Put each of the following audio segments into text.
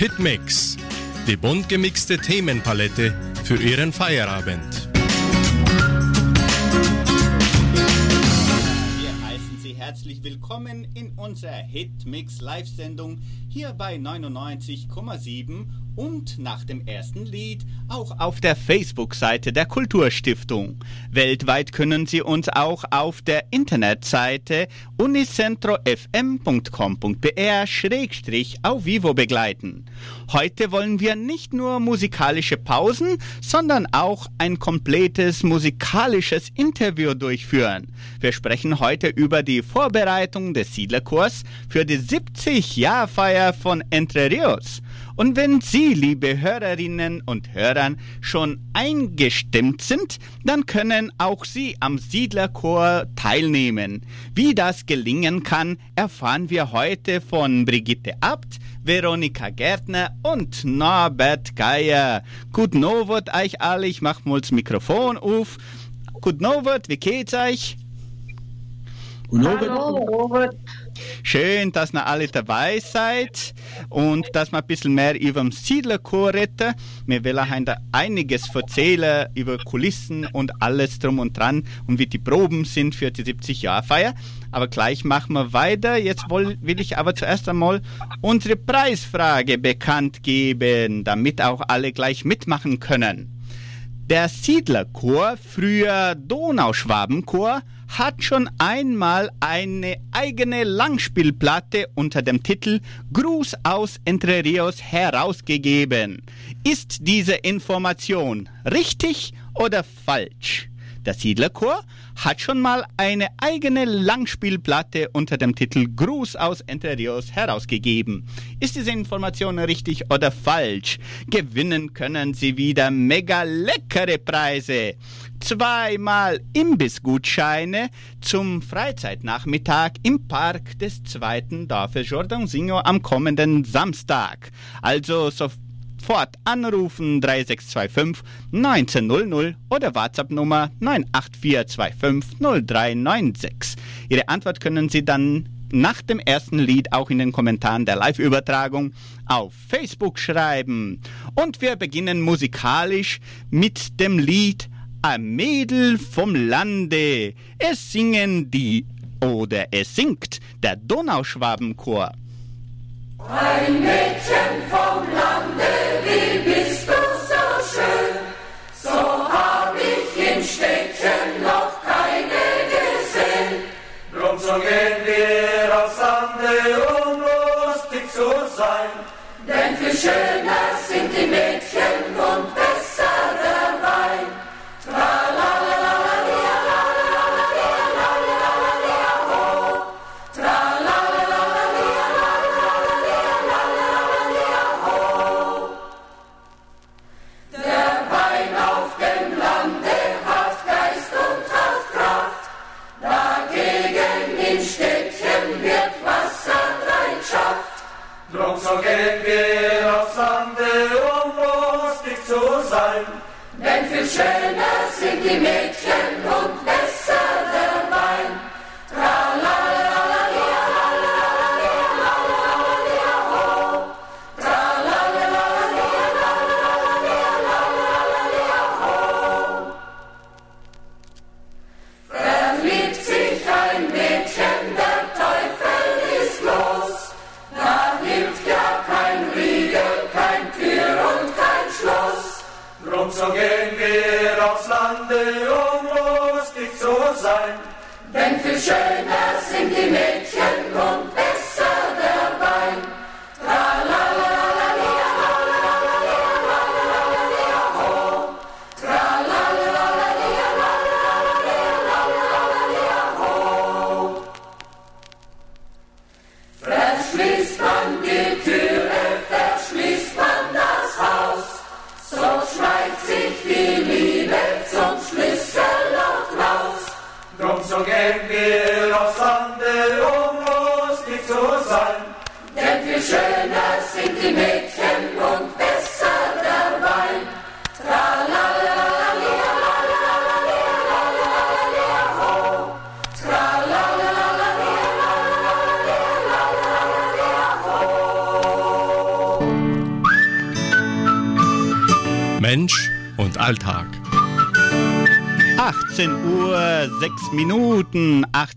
Hitmix, die bunt gemixte Themenpalette für Ihren Feierabend. Wir heißen Sie herzlich willkommen in unserer Hitmix Live-Sendung hier bei 99,7 und nach dem ersten Lied auch auf der Facebook-Seite der Kulturstiftung. Weltweit können Sie uns auch auf der Internetseite unicentrofm.com.br-auf Vivo begleiten. Heute wollen wir nicht nur musikalische Pausen, sondern auch ein komplettes musikalisches Interview durchführen. Wir sprechen heute über die Vorbereitung des Siedlerkurs für die 70-Jahr-Feier von Entre Rios. Und wenn Sie, liebe Hörerinnen und Hörer, schon eingestimmt sind, dann können auch Sie am Siedlerchor teilnehmen. Wie das gelingen kann, erfahren wir heute von Brigitte Abt, Veronika Gärtner und Norbert Geier. Guten Abend euch alle, ich mach mal das Mikrofon auf. Guten Abend, wie geht's euch? Guten Abend. Schön, dass ihr alle dabei seid und dass wir ein bisschen mehr über den Siedlerchor reden. Wir wollen einiges erzählen über Kulissen und alles drum und dran und wie die Proben sind für die 70-Jahr-Feier. Aber gleich machen wir weiter. Jetzt will, will ich aber zuerst einmal unsere Preisfrage bekannt geben, damit auch alle gleich mitmachen können. Der Siedlerchor, früher Donauschwabenchor, hat schon einmal eine eigene Langspielplatte unter dem Titel Gruß aus Entre Rios herausgegeben. Ist diese Information richtig oder falsch? Der Siedlerchor hat schon mal eine eigene Langspielplatte unter dem Titel Gruß aus Entre Rios herausgegeben. Ist diese Information richtig oder falsch? Gewinnen können Sie wieder mega leckere Preise. Zweimal Imbissgutscheine zum Freizeitnachmittag im Park des zweiten Dorfes Jordãozinho am kommenden Samstag. Also so sofort anrufen 3625 1900 oder WhatsApp Nummer 98425 0396. Ihre Antwort können Sie dann nach dem ersten Lied auch in den Kommentaren der Live-Übertragung auf Facebook schreiben. Und wir beginnen musikalisch mit dem Lied Ein Mädel vom Lande. Es singen die oder es singt der Donauschwabenchor. Ein Mädchen vom Lande, wie bist du so schön, so hab ich im Städtchen noch keine gesehen. Drum so gehen wir aufs Lande, um lustig zu sein. Denn viel schöner sind die Mädchen und besser Denn viel schöner sind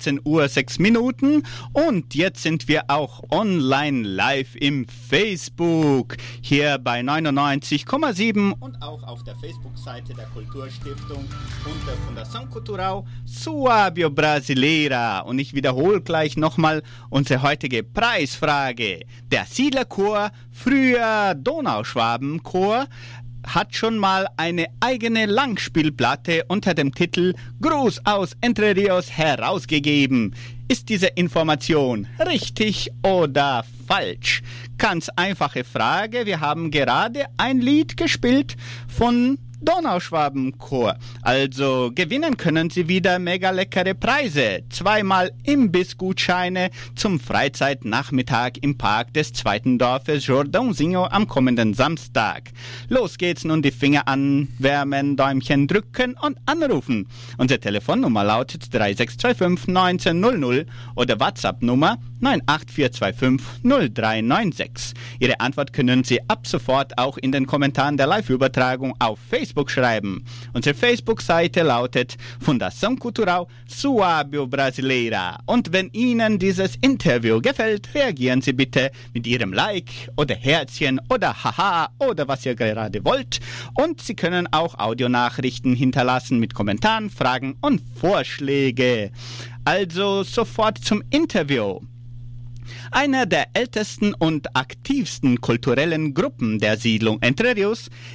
16 Uhr 6 Minuten und jetzt sind wir auch online live im Facebook hier bei 99,7 und auch auf der Facebook-Seite der Kulturstiftung und der Fundação Cultural Suábio Brasileira. Und ich wiederhole gleich nochmal unsere heutige Preisfrage. Der Siedlerchor, früher Donauschwabenchor, hat schon mal eine eigene Langspielplatte unter dem Titel Gruß aus Entre Rios herausgegeben. Ist diese Information richtig oder falsch? Ganz einfache Frage. Wir haben gerade ein Lied gespielt von Donauschwabenchor. Also gewinnen können Sie wieder mega leckere Preise. Zweimal Imbissgutscheine zum Freizeitnachmittag im Park des zweiten Dorfes Jordãozinho am kommenden Samstag. Los geht's nun die Finger anwärmen, Däumchen drücken und anrufen. Unsere Telefonnummer lautet 3625 1900 oder WhatsApp-Nummer 98425 0396. Ihre Antwort können Sie ab sofort auch in den Kommentaren der Live-Übertragung auf Facebook schreiben. Unsere Facebook-Seite lautet Fundação Cultural Suábio Brasileira. Und wenn Ihnen dieses Interview gefällt, reagieren Sie bitte mit Ihrem Like oder Herzchen oder Haha oder was ihr gerade wollt. Und Sie können auch Audionachrichten hinterlassen mit Kommentaren, Fragen und Vorschläge. Also sofort zum Interview. Einer der ältesten und aktivsten kulturellen Gruppen der Siedlung Entre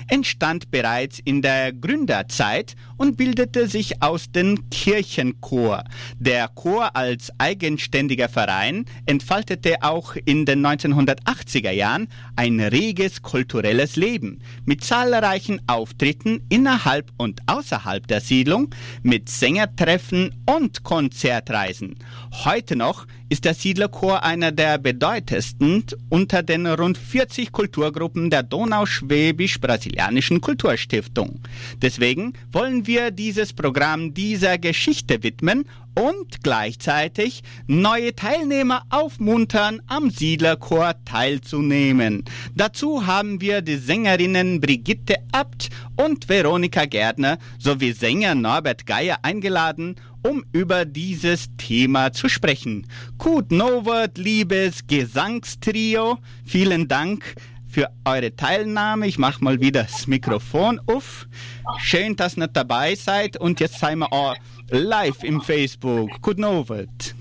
entstand bereits in der Gründerzeit und bildete sich aus dem Kirchenchor. Der Chor als eigenständiger Verein entfaltete auch in den 1980er Jahren ein reges kulturelles Leben mit zahlreichen Auftritten innerhalb und außerhalb der Siedlung, mit Sängertreffen und Konzertreisen. Heute noch ist der Siedlerchor einer der bedeutendsten unter den rund 40 Kulturgruppen der Donauschwäbisch-Brasilianischen Kulturstiftung. Deswegen wollen wir dieses Programm dieser Geschichte widmen und gleichzeitig neue Teilnehmer aufmuntern, am Siedlerchor teilzunehmen. Dazu haben wir die Sängerinnen Brigitte Abt und Veronika Gärtner sowie Sänger Norbert Geier eingeladen, um über dieses Thema zu sprechen. Gut Novert, liebes Gesangstrio, vielen Dank für eure Teilnahme. Ich mache mal wieder das Mikrofon auf. Schön, dass ihr dabei seid und jetzt sind wir auch live im Facebook. Guten Abend.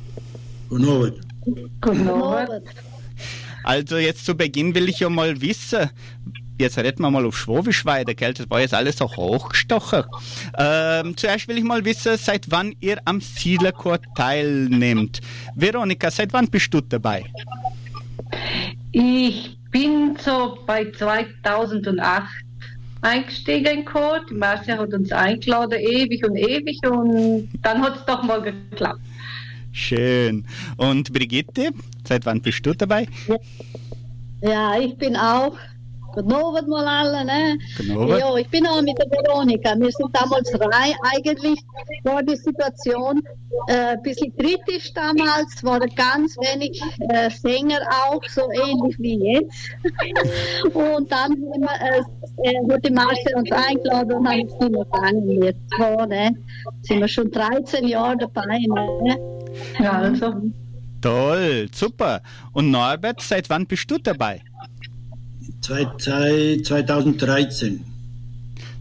Guten Abend. Guten Abend. Also jetzt zu Beginn will ich ja mal wissen, jetzt reden wir mal auf Schwabisch weiter, gell? Das war jetzt alles so hochgestochen. Ähm, zuerst will ich mal wissen, seit wann ihr am Siedlerchor teilnehmt. Veronika, seit wann bist du dabei? Ich bin so bei 2008 eingestiegen in Chor. Die Marcia hat uns eingeladen, ewig und ewig, und dann hat es doch mal geklappt. Schön. Und Brigitte, seit wann bist du dabei? Ja, ich bin auch. Abend mal alle, ne? Abend. Ja, ich bin auch mit der Veronika. Wir sind damals rein. Eigentlich war die Situation äh, ein bisschen kritisch damals. waren ganz wenig äh, Sänger auch, so ähnlich wie jetzt. und dann äh, äh, hat die Marcel uns eingeladen und haben uns nicht mehr gegangen. Jetzt war, ne? Sind wir schon 13 Jahre dabei, ne? Ja, also. Toll, super. Und Norbert, seit wann bist du dabei? Seit, seit 2013.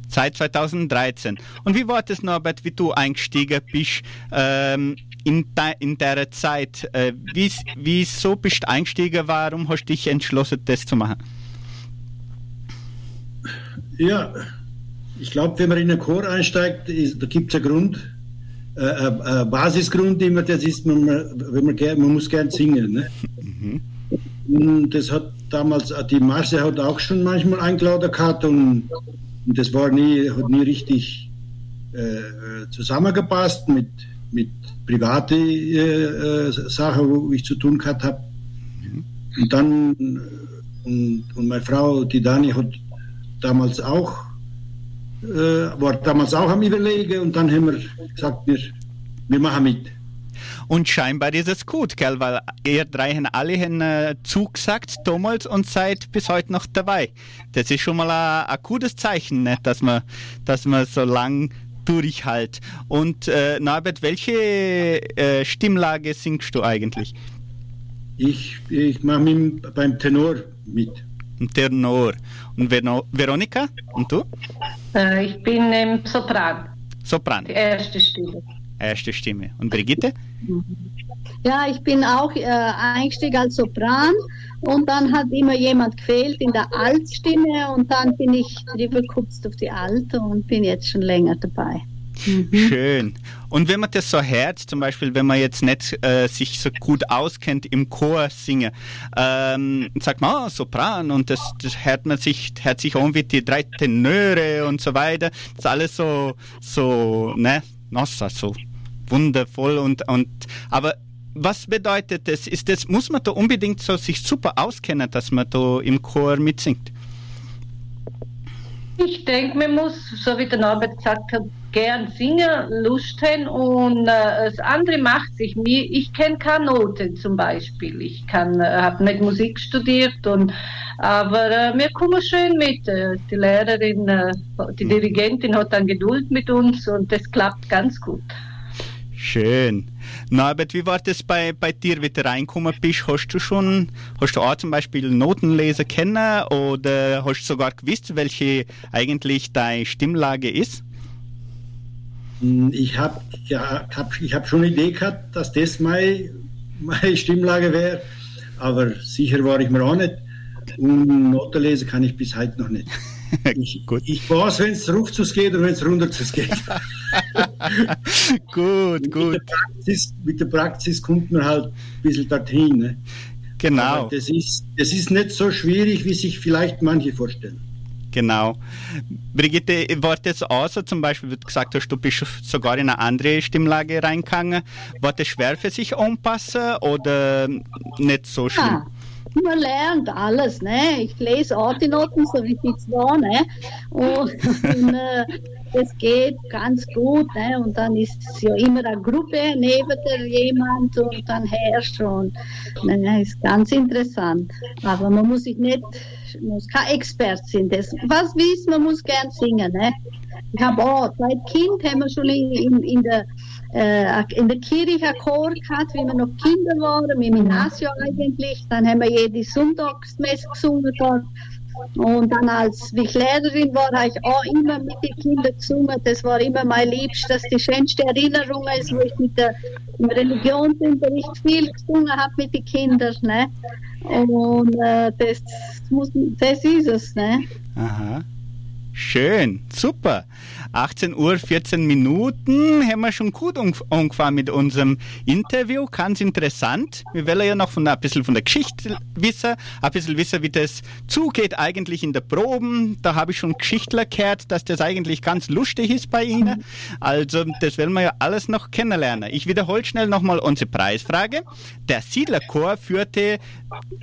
Seit 2013. Und wie war das, Norbert, wie du eingestiegen bist ähm, in, in der Zeit? Äh, wie, wieso bist du eingestiegen? Warum hast du dich entschlossen, das zu machen? Ja, ich glaube, wenn man in einen Chor einsteigt, ist, da gibt es einen Grund, äh, ein, ein Basisgrund immer, das ist, man, wenn man, man muss gern singen. Ne? Und das hat damals, äh, die Marse hat auch schon manchmal eingeladen gehabt und, und das war nie, hat nie richtig äh, zusammengepasst mit, mit privaten äh, äh, Sachen, wo ich zu tun gehabt habe. Und dann, äh, und, und meine Frau, die Dani, hat damals auch, äh, war damals auch am Überlegen und dann haben wir gesagt, wir, wir machen mit. Und scheinbar ist es gut, gell? Weil ihr drei haben alle haben, äh, zugesagt damals und seid bis heute noch dabei. Das ist schon mal ein, ein gutes Zeichen, ne? dass man, dass man so lang durchhält. Und äh, Norbert, welche äh, Stimmlage singst du eigentlich? Ich, ich mache mit, beim Tenor mit. Tenor. Und Vero Veronika? Und du? Äh, ich bin im Sopran, Sopran, die erste Stimme. Erste Stimme. Und Brigitte? Ja, ich bin auch äh, eingestiegen als Sopran und dann hat immer jemand gefehlt in der Altstimme und dann bin ich rübergekupft auf die Alte und bin jetzt schon länger dabei. Schön. Und wenn man das so hört, zum Beispiel, wenn man jetzt nicht äh, sich so gut auskennt im Chor singen, ähm, sagt man, ah, Sopran und das, das hört man sich, hört sich an wie die drei Tenöre und so weiter. Das ist alles so, so, ne, nossa, so wundervoll und, und, aber was bedeutet das? Ist das, muss man da unbedingt so sich super auskennen, dass man da im Chor mitsingt? Ich denke, man muss, so wie der Norbert gesagt hat, gern singen, Lust haben und äh, das andere macht sich. Mir, ich kenne keine Noten zum Beispiel. Ich kann, äh, habe nicht Musik studiert und aber äh, wir kommen schön mit. Äh, die Lehrerin, äh, die Dirigentin hat dann Geduld mit uns und das klappt ganz gut. Schön. Norbert, wie war das bei, bei dir, wie du reingekommen bist? Hast du schon, hast du auch zum Beispiel Notenleser kennen oder hast du sogar gewusst, welche eigentlich deine Stimmlage ist? Hm, Ich habe ja, hab, ich hab schon eine Idee gehabt, dass das meine, meine Stimmlage wäre, aber sicher war ich mir auch nicht. Und Noten lesen kann ich bis heute noch nicht. Ich, Gut. ich weiß, wenn es rauf geht und wenn es runter geht. gut, Mit gut. der, Praxis, mit der Praxis kommt man halt ein bisschen dorthin. Ne? Genau, Aber das ist, das ist nicht so schwierig, wie sich vielleicht manche vorstellen. Genau. Brigitte, war das so, zum Beispiel, wie du gesagt hast, du bist sogar in eine andere Stimmlage reingegangen. War das schwer für sich anpassen oder nicht so schlimm? Ja, man lernt alles, ne? Ich lese auch die Noten, so wie die zwei, ne? Und, äh, das geht ganz gut, ne? Und dann ist es ja immer eine Gruppe neben dir jemand und dann herrscht und ne, ist ganz interessant. Aber man muss sich nicht, muss kein Expert sein. Das, was wissen, man muss gern singen, ne? Ich habe auch, seit Kind haben wir schon in, in, der äh, in der Kirche einen Chor gehabt, wie wir noch Kinder waren, im Gymnasium eigentlich. Dann haben wir jede Sonntagsmesse gesungen dort. Und dann, als ich Lehrerin war, habe ich auch immer mit den Kindern gesungen. Das war immer mein Liebstes, die schönste Erinnerung ist, wo ich mit der, im Religionsunterricht viel gesungen habe mit den Kindern. Ne? Und äh, das, muss, das ist es. Ne? Aha. Schön, super. 18 Uhr, 14 Minuten haben wir schon gut angefangen mit unserem Interview. Ganz interessant. Wir wollen ja noch von, ein bisschen von der Geschichte wissen, ein bisschen wissen, wie das zugeht eigentlich in der Proben. Da habe ich schon Geschichtler gehört, dass das eigentlich ganz lustig ist bei Ihnen. Also, das wollen wir ja alles noch kennenlernen. Ich wiederhole schnell nochmal unsere Preisfrage. Der Siedlerchor führte,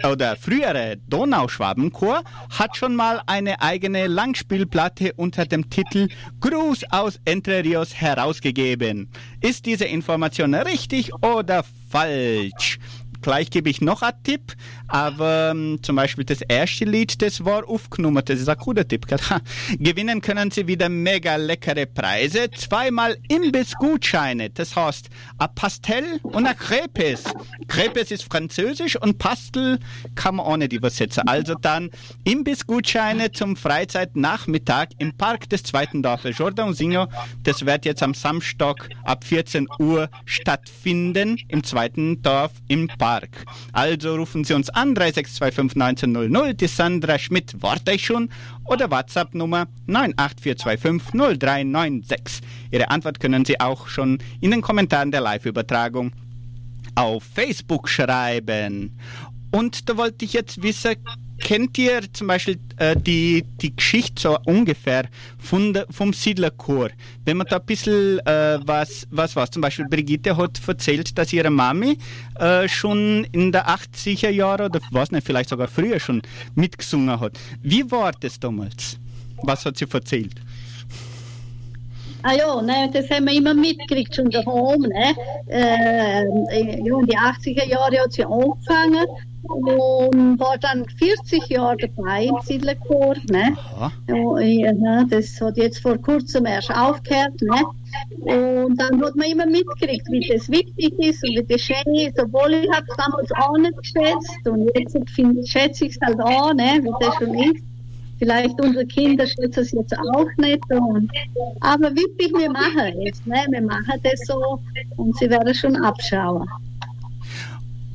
oder frühere Donauschwabenchor hat schon mal eine eigene Langspielplatte unter dem Titel Gruß aus Entre Rios herausgegeben. Ist diese Information richtig oder falsch? Gleich gebe ich noch einen Tipp, aber ähm, zum Beispiel das erste Lied, das war aufgenommen, das ist ein guter Tipp. Gewinnen können Sie wieder mega leckere Preise, zweimal Imbissgutscheine, das heißt ein Pastell und ein Crepes. Crepes ist französisch und Pastel kann man auch nicht übersetzen. Also dann Imbissgutscheine zum Freizeitnachmittag im Park des zweiten Dorfes Jordan Singo. Das wird jetzt am Samstag ab 14 Uhr stattfinden im zweiten Dorf im Park. Also rufen Sie uns an 3625 1900. Die Sandra Schmidt warte ich schon oder WhatsApp Nummer 98425 0396. Ihre Antwort können Sie auch schon in den Kommentaren der Live-Übertragung auf Facebook schreiben. Und da wollte ich jetzt wissen, kennt ihr zum Beispiel äh, die, die Geschichte so ungefähr von vom Siedlerchor? Wenn man da ein bisschen äh, was, was was, zum Beispiel Brigitte hat erzählt, dass ihre Mami äh, schon in der 80er Jahre oder was nicht, vielleicht sogar früher schon mitgesungen hat. Wie war das damals? Was hat sie erzählt? Ah ja, ne, das haben wir immer mitgekriegt, schon daheim. Ne? Äh, ja, in die 80er Jahre hat sie angefangen und war dann 40 Jahre dabei im Siedlerchor. Ne? Ja, ja, das hat jetzt vor kurzem erst aufgehört. Ne? Und dann hat man immer mitgekriegt, wie das wichtig ist und wie das schön ist, obwohl ich habe es damals auch nicht geschätzt und jetzt schätze ich es halt auch, ne, wie das schon ist. Vielleicht unsere Kinder schätzen es jetzt auch nicht. Und, aber wirklich, wir machen es. Ne? Wir machen das so und sie werden schon abschauen.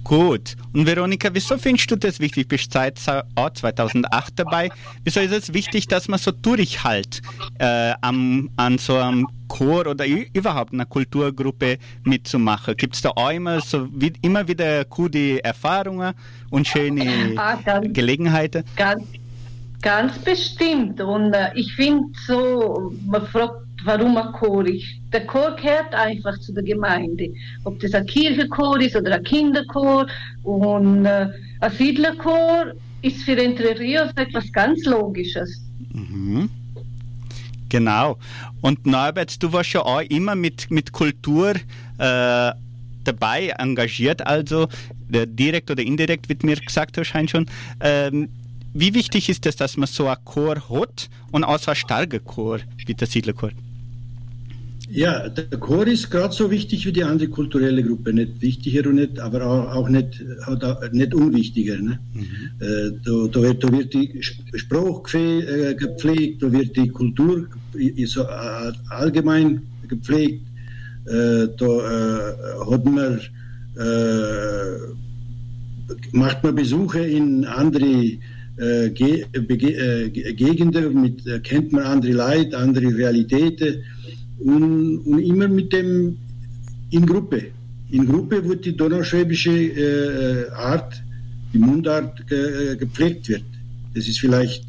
Gut. Und Veronika, wieso findest du das wichtig? Du bist seit auch 2008 dabei. Wieso ist es wichtig, dass man so durchhält äh, am, an so einem Chor oder überhaupt einer Kulturgruppe mitzumachen? Gibt es da auch immer, so, wie, immer wieder gute Erfahrungen und schöne Ah, ganz, Gelegenheiten? ganz, ganz bestimmt. Und äh, ich finde so, man fragt, warum ein Chor ist. Der Chor gehört einfach zu der Gemeinde. Ob das ein Kirchenchor ist oder ein Kinderchor. Und äh, ein Siedlerchor ist für Entre Rios etwas ganz Logisches. Mhm. Genau. Und Norbert, du warst ja auch immer mit, mit Kultur äh, dabei, engagiert, also direkt oder indirekt, wird mir gesagt wahrscheinlich schon. Ähm, wie wichtig ist es, dass man so ein Chor hat und auch so ein starker Chor wie der Siedlerchor? Ja, der Chor ist gerade so wichtig wie die andere kulturelle Gruppe. Nicht wichtiger und nicht, aber auch, auch nicht, auch nicht unwichtiger. Ne? Äh, da, da, wird, da wird die Sp- Sprache gepfle- äh, gepflegt, da wird die Kultur so, allgemein gepflegt. Äh, da äh, hat man, macht man Besuche in andere äh, Bege äh, Ge- Gegenden, mit, äh, kennt man andere Leute, andere Realitäten und, und immer mit dem in Gruppe. In Gruppe wird die donauschwäbische äh, Art, die Mundart ge, äh, gepflegt wird. Das ist vielleicht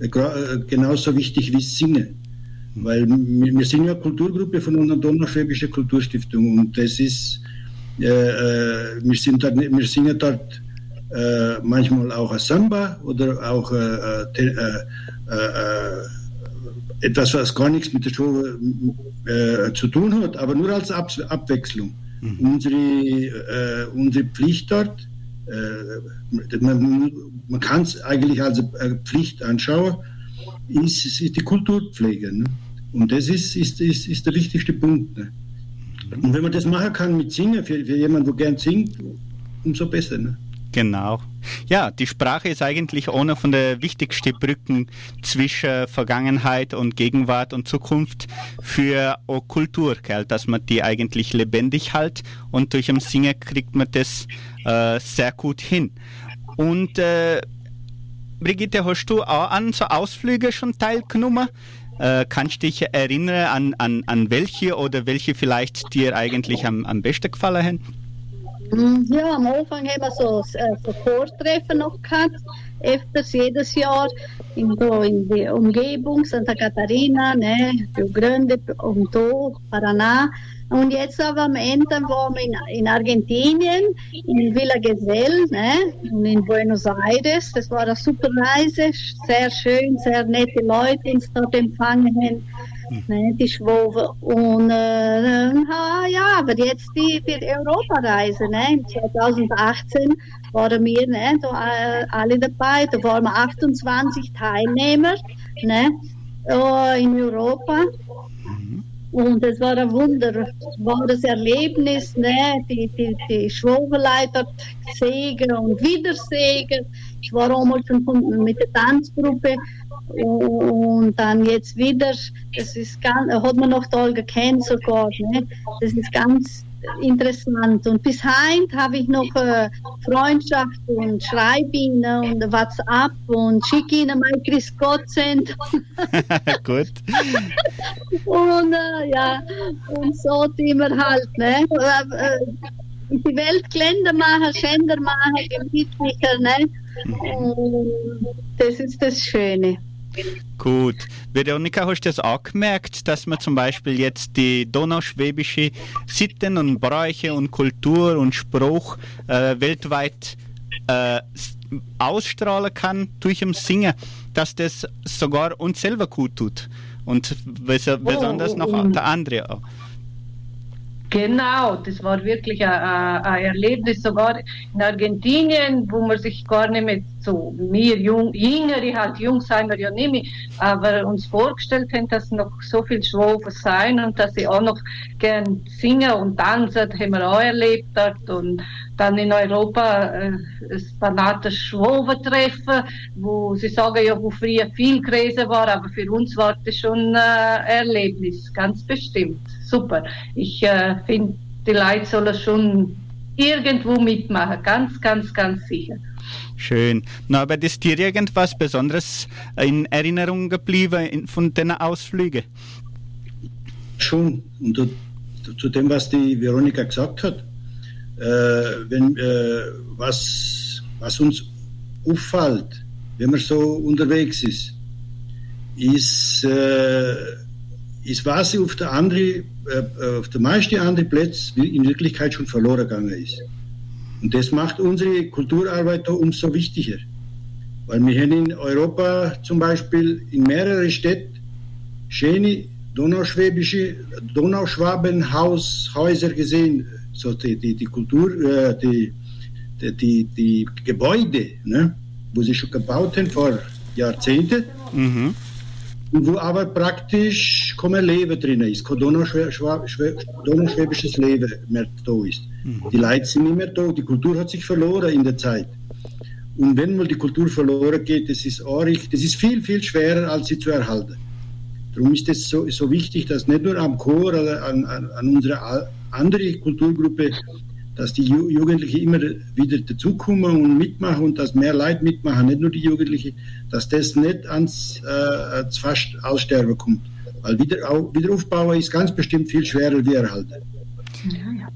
äh, äh, genauso wichtig wie Singen. Weil wir, sind ja Kulturgruppe von einer Donauschwäbischen Kulturstiftung und das ist, äh, äh, wir, sind dort, wir singen dort äh, manchmal auch ein Samba oder auch äh, äh, äh, etwas, was gar nichts mit der Show zu tun hat, aber nur als Ab Abwechslung. Unsere, äh, unsere Pflicht dort, man, man kann es eigentlich als Pflicht anschauen, ist, ist die Kulturpflege. Ne? Und das ist, ist, ist, ist der wichtigste Punkt. Ne? Und wenn man das machen kann mit Singen, für, für jemanden, der gern singt, umso besser. Ne? Genau. Ja, die Sprache ist eigentlich eine von der wichtigsten Brücken zwischen Vergangenheit und Gegenwart und Zukunft für eine Kultur, gell, dass man die eigentlich lebendig hält und durch den Singen kriegt man das äh, sehr gut hin. Und äh, Brigitte, hast du auch an so Ausflüge schon teilgenommen? Äh, kannst du dich erinnern an, an, an welche oder welche vielleicht dir eigentlich am, am besten gefallen haben? Mm, Ja, am Anfang haben wir so, äh, so Chortreffen noch gehabt, öfters jedes Jahr in, in der Umgebung, Santa Catarina, ne, Rio Grande und Paraná. Und jetzt aber am Ende waren wir in, in Argentinien, in Villa Gesell ne, und in Buenos Aires. Das war eine super Reise, sehr schön, sehr nette Leute, die uns dort empfangen haben ne, die Schwobe. Und äh, ja, aber jetzt die, die Europareise, ne, im 2018 waren wir ne, da, äh, alle dabei, da waren wir 28 Teilnehmer ne, in Europa. Und es war ein wunderbares Erlebnis, ne? die, die, die Schwobenleiter Segen und Wiedersegen. Ich war auch mal schon mit der Tanzgruppe und dann jetzt wieder, das ist ganz, hat man noch toll gekannt sogar, ne? das ist ganz interessant. Und bis heute habe ich noch äh, Freundschaft und schreibe ihnen und WhatsApp und schicke ihnen mein Chris Gott. Gut. Und äh, ja, und so wir halt, ne? Äh, äh, die Welt glänzer machen, schöner machen, gemütlicher, ne? Und das ist das Schöne. Gut. Veronika, hast du das auch gemerkt, dass man zum Beispiel jetzt die donauschwäbische Sitten und Bräuche und Kultur und Spruch äh, weltweit äh, ausstrahlen kann durch das Singen, dass das sogar uns selber gut tut? Und bes- besonders oh, noch oh. der andere auch. Genau, das war wirklich ein, ein Erlebnis, sogar in Argentinien, wo man sich gar nicht mehr so, wir Jung, Jüngere, halt jung sein wir ja nicht mehr, aber uns vorgestellt haben, dass noch so viel Schwofen sein und dass sie auch noch gern singen und tanzen, das haben wir auch erlebt dort und dann in Europa äh, ein Banater Schwoven-Treffen, wo sie sagen ja, wo früher viel gewesen war, aber für uns war das schon äh, ein Erlebnis, ganz bestimmt. Super. Ich äh, finde, die Leute sollen schon irgendwo mitmachen, ganz, ganz, ganz sicher. Schön. Norbert, ist dir irgendwas Besonderes in Erinnerung geblieben von den Ausflügen? Schon. Und zu, zu dem, was die Veronika gesagt hat, äh, wenn, äh, was, was uns auffällt, wenn man so unterwegs ist, ist, äh, ist was auf der andere, äh, auf der meisten anderen Plätze in Wirklichkeit schon verloren gegangen ist. Und das macht unsere Kulturarbeit da umso wichtiger. Weil wir haben in Europa zum Beispiel in mehreren Städten schöne donauschwäbische, Donauschwabenhaushäuser gesehen, so die, die, die Kultur, äh, die, die, die Gebäude, ne, wo sie schon gebaut haben vor Jahrzehnten, Mhm. Und wo aber praktisch kein Leben drin ist, kein donauschwäbisches Leben mehr da ist. Die Leute sind nicht mehr da, die Kultur hat sich verloren in der Zeit. Und wenn mal die Kultur verloren geht, das ist arg, das ist viel, viel schwerer, als sie zu erhalten. Darum ist es so, so wichtig, dass nicht nur am Chor an, an, an unsere a- andere Kulturgruppe, dass die Ju Jugendlichen immer wieder dazukommen und mitmachen und dass mehr Leute mitmachen, nicht nur die Jugendlichen, dass das nicht ans, äh, fast Aussterben kommt. Weil wieder, au- wieder aufbauen ist ganz bestimmt viel schwerer wie erhalten. Ja,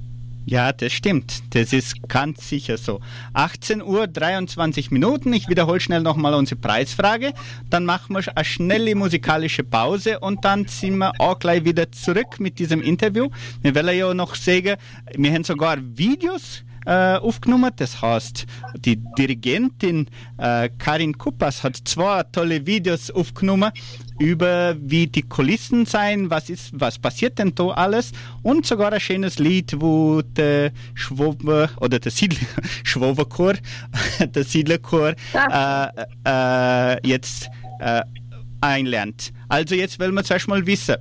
das stimmt. Das ist ganz sicher so. 18 Uhr 23 Minuten. Ich wiederhole schnell nochmal unsere Preisfrage. Dann machen wir eine schnelle musikalische Pause und dann sind wir auch gleich wieder zurück mit diesem Interview. Wir wollen ja noch sagen, wir haben sogar Videos äh, aufgenommen. Das heißt, die Dirigentin äh, Karin Kuppas hat zwei tolle Videos aufgenommen über wie die Kulissen sein, was ist, was passiert denn da alles und sogar ein schönes Lied, wo der Schwobe oder der Siedler, Schwoberchor, der Siedlerchor äh, äh, jetzt äh, einlernt. Also jetzt wollen wir zuerst mal wissen,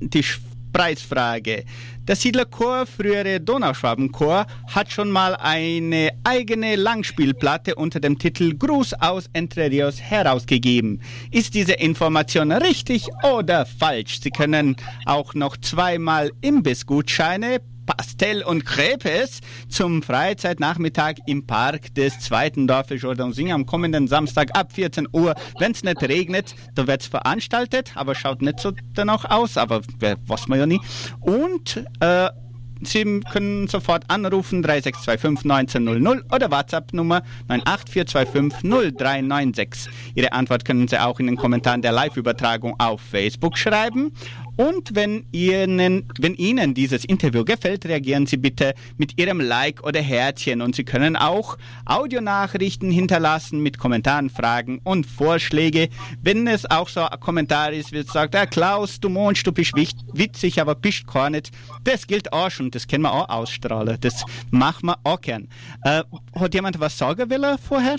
die Sch- Preisfrage. Der Siedlerchor, frühere Donauschwabenchor, hat schon mal eine eigene Langspielplatte unter dem Titel Gruß aus Entre Rios herausgegeben. Ist diese Information richtig oder falsch? Sie können auch noch zweimal Imbissgutscheine Pastell und Crepes zum Freizeitnachmittag im Park des zweiten Dorfes Jordansing am kommenden Samstag ab 14 Uhr. Wenn es nicht regnet, da wird es veranstaltet, aber schaut nicht so danach aus, aber wer- weiß man ja nie. Und äh, Sie können sofort anrufen 3625 1900 oder WhatsApp-Nummer 98425 0396. Ihre Antwort können Sie auch in den Kommentaren der Live-Übertragung auf Facebook schreiben. Und wenn Ihnen, wenn Ihnen dieses Interview gefällt, reagieren Sie bitte mit Ihrem Like oder Herzchen. Und Sie können auch Audionachrichten hinterlassen mit Kommentaren, Fragen und Vorschläge. Wenn es auch so ein Kommentar ist, wie sagt, ah, Klaus, du Monst, du bist witzig, aber bist gar nicht. Das gilt auch schon, das können wir auch ausstrahlen. Das machen wir auch gern. Äh, hat jemand was sagen wollen vorher?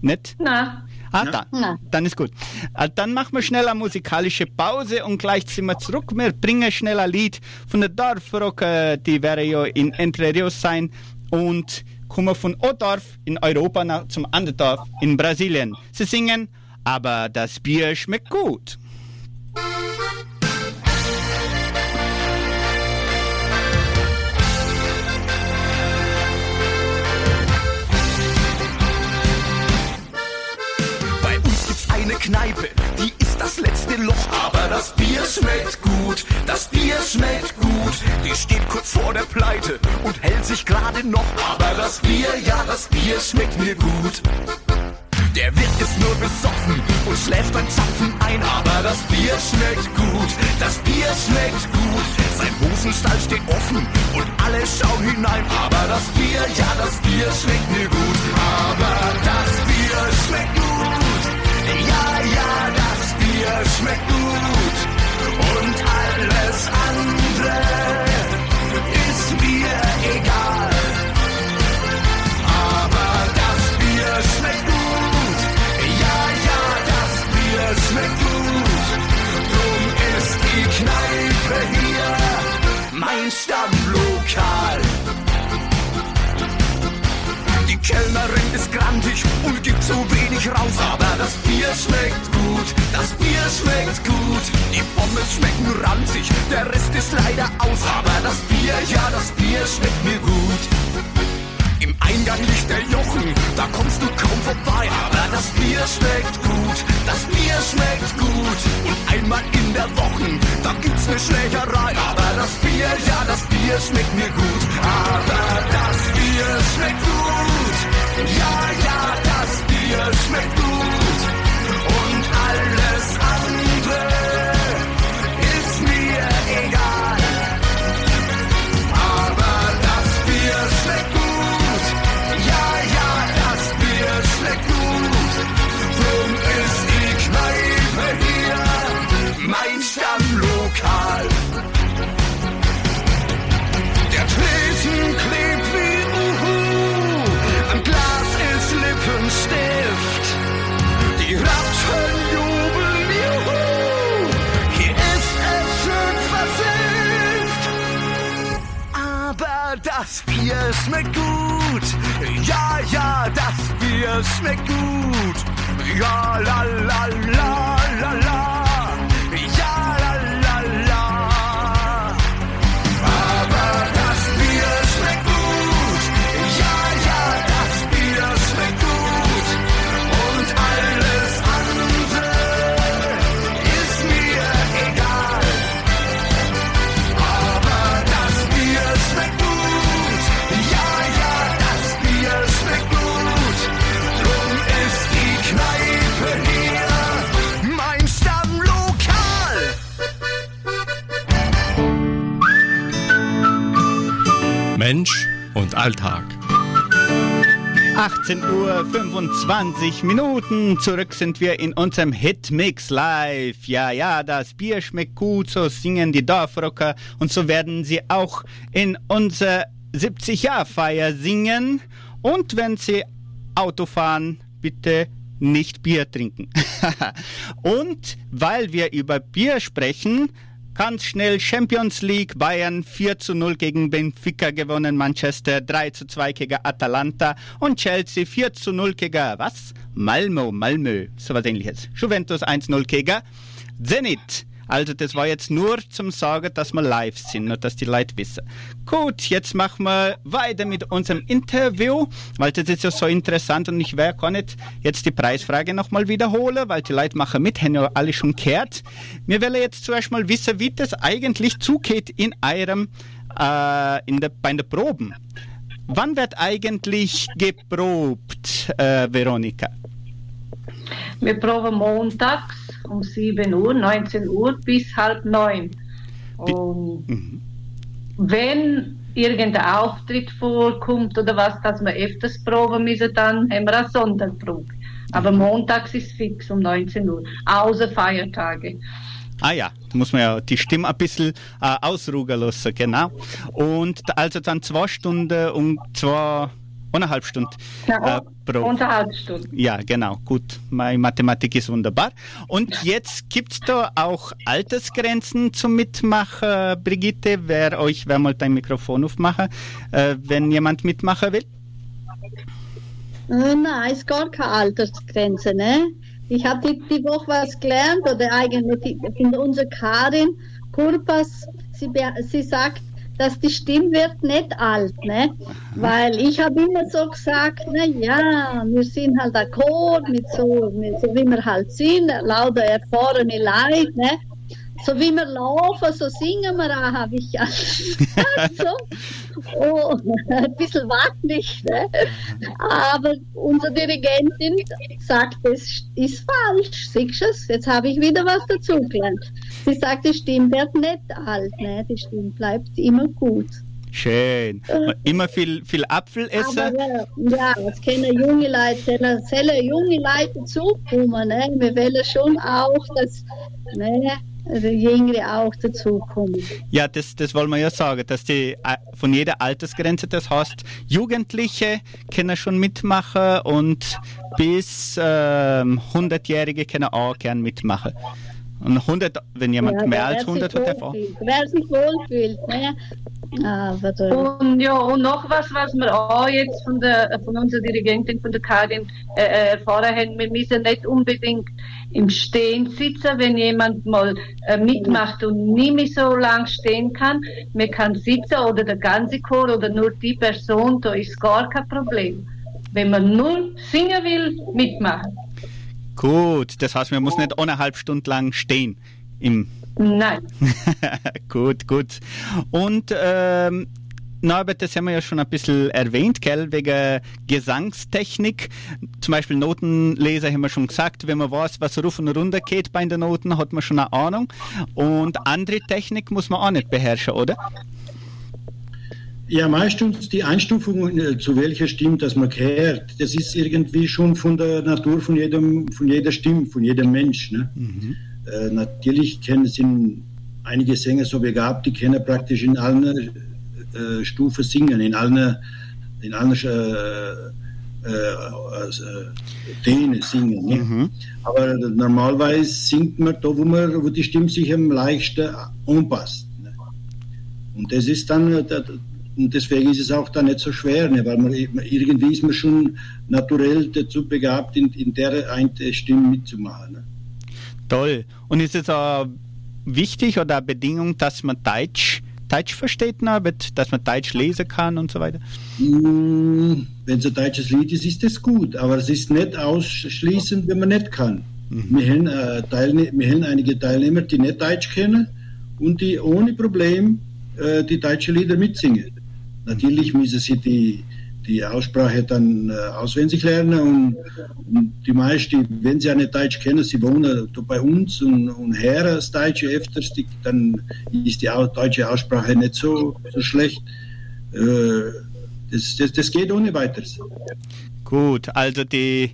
Nicht? Na, Ah, da. Nein. Dann ist gut. Äh, Dann machen wir schnell eine musikalische Pause und gleich sind wir zurück. Wir bringen schnell ein Lied von der Dorfrock, äh, die wäre ja in Entre Rios sein und kommen von Odorf in Europa nach, zum anderen Dorf in Brasilien. Sie singen, aber das Bier schmeckt gut. Eine Kneipe, die ist das letzte Loch. Aber das Bier schmeckt gut, das Bier schmeckt gut. Die steht kurz vor der Pleite und hält sich gerade noch. Aber das Bier, ja, das Bier schmeckt mir gut. Der Wirt ist nur besoffen und schläft beim Zapfen ein. Aber das Bier schmeckt gut, das Bier schmeckt gut. Sein Hosenstall steht offen und alle schauen hinein. Aber das Bier, ja, das Bier schmeckt mir gut. Aber das Bier schmeckt gut. Ja, ja, das Bier schmeckt gut und alles andere. Das Bier schmeckt gut, das Bier schmeckt gut. Die Pommes schmecken ranzig, der Rest ist leider aus. Aber das Bier, ja, das Bier schmeckt mir gut. Im Eingang liegt der Jochen, da kommst du kaum vorbei. Aber das Bier schmeckt gut, das Bier schmeckt gut. Und einmal in der Woche, da gibt's ne Schlägerei. Aber das Bier, ja, das Bier schmeckt mir gut. Aber das Bier schmeckt gut. Ja, ja, das Bier schmeckt gut. Bier schmeckt gut. Ja, ja, das Bier schmeckt gut. Ja, la, la, la, la, la. Alltag. 18 Uhr 25 Minuten. Zurück sind wir in unserem Hitmix live. Ja, ja, das Bier schmeckt gut, so singen die Dorfrocker und so werden sie auch in unserer 70-Jahr-Feier singen. Und wenn sie Auto fahren, bitte nicht Bier trinken. und weil wir über Bier sprechen, Ganz schnell Champions League, Bayern 4 zu 0 gegen Benfica gewonnen, Manchester 3 zu 2 gegen Atalanta und Chelsea 4 zu 0 gegen was? Malmo, Malmö, sowas ähnliches. Juventus 1 0 gegen Zenit. Also das war jetzt nur zum Sagen, dass wir live sind, nur dass die Leute wissen. Gut, jetzt machen wir weiter mit unserem Interview, weil das ist ja so interessant und ich werde gar nicht jetzt die Preisfrage nochmal wiederholen, weil die Leute machen mit, haben ja alle schon gehört. Wir wollen jetzt zuerst mal wissen, wie das eigentlich zugeht in eurem, äh, in der, bei den Proben. Wann wird eigentlich geprobt, äh, Veronika? Wir proben montags um 7 Uhr, 19 Uhr bis halb neun. Und Mhm. wenn irgendein Auftritt vorkommt oder was, dass wir öfters proben müssen, dann haben wir eine Sonderprobe. Aber montags ist fix um 19 Uhr, außer Feiertage. Ah ja, da muss man ja die Stimme ein bisschen äh, ausruhen lassen, genau. Und also dann zwei Stunden und zwei, eineinhalb Stunden Ja, äh, pro. Unterhalb Stunden. Ja, genau, gut. Meine Mathematik ist wunderbar. Und jetzt gibt's da auch Altersgrenzen zum Mitmachen, Brigitte. Wer euch, wer mal dein Mikrofon aufmachen, äh, wenn jemand mitmachen will? Äh, nein, es gar keine Altersgrenze, ne? Ich habe die, die Woche was gelernt, oder eigentlich in unsere Karin Kurpas, sie, sie sagt, dass die Stimme wird nicht alt, ne? Weil ich habe immer so gesagt, na ja, wir sind halt Chor mit so, mit, so wie wir halt sind, lauter erfahrene Leute, ne? So wie wir laufen, so singen wir auch, habe ich alles so. Oh, ein bisschen wackelig, ne? Aber unsere Dirigentin sagt, es ist falsch. Siehst du es? Jetzt habe ich wieder was dazugelernt. Sie sagt, die Stimme wird nicht alt, ne? Die Stimme bleibt immer gut. Schön. Immer viel, viel Apfel essen. Aber ja, ja, es können junge Leute, sollen junge Leute zukommen, ne? Wir wollen schon auch, dass, ne? Also Jüngere auch dazukommen. Ja, das, das wollen wir ja sagen, dass die äh, von jeder Altersgrenze, das heißt, Jugendliche können schon mitmachen und bis ähm, 100-Jährige können auch gern mitmachen. Und 100, wenn jemand Ja, mehr als sich 100 hat, wohlfühlt. Wer sich wohlfühlt. Ne? Aber da, Und ja, und noch was, was wir auch jetzt von der von unserer Dirigentin, von der Karin äh, äh, erfahren haben, wir müssen nicht unbedingt im Stehen sitzen, wenn jemand mal äh, mitmacht und nicht mehr so lang stehen kann. Man kann sitzen oder der ganze Chor oder nur die Person, da ist gar kein Problem. Wenn man nur singen will, mitmachen. Gut, das heißt, man muss nicht eineinhalb Stunden lang stehen im Nein. gut, gut. Und ähm, Norbert, das haben wir ja schon ein bisschen erwähnt, gell, wegen Gesangstechnik. Zum Beispiel Notenleser haben wir schon gesagt, wenn man weiß, was rauf und runter geht bei den Noten, hat man schon eine Ahnung. Und andere Technik muss man auch nicht beherrschen, oder? Ja, meistens die Einstufung, äh, zu welcher Stimme das man gehört, das ist irgendwie schon von der Natur von jedem, von jeder Stimme, von jedem Mensch. Ne? Äh, natürlich kennen, sind einige Sänger so begabt, die können praktisch in allen äh, Stufen singen, in allen, in allen äh, äh, äh, Töne singen. Ne? Aber normalerweise singt man da, wo, man, wo die Stimme sich am leichtesten anpasst. Ne? Und das ist dann, da- und deswegen ist es auch dann nicht so schwer, ne? weil man irgendwie ist man schon naturell dazu begabt, in, in der einen Stimme mitzumachen. Ne? Toll. Und ist es auch wichtig oder eine Bedingung, dass man Deutsch, Deutsch versteht, Norbert, dass man Deutsch lesen kann und so weiter? Mm, Wenn es ein deutsches Lied ist, ist das gut, aber es ist nicht ausschließend, wenn man nicht kann. Wir, haben, äh, Teilne wir haben einige Teilnehmer, die nicht Deutsch kennen und die ohne Problem äh, die deutschen Lieder mitsingen. Natürlich müssen sie die, die Aussprache dann äh, auswendig lernen und, und die meisten, wenn sie nicht Deutsch kennen, sie wohnen bei uns und, und hören das Deutsche öfters, dann ist die deutsche Aussprache nicht so, so schlecht. Äh, das, das, das geht ohne weiteres. Gut, also die,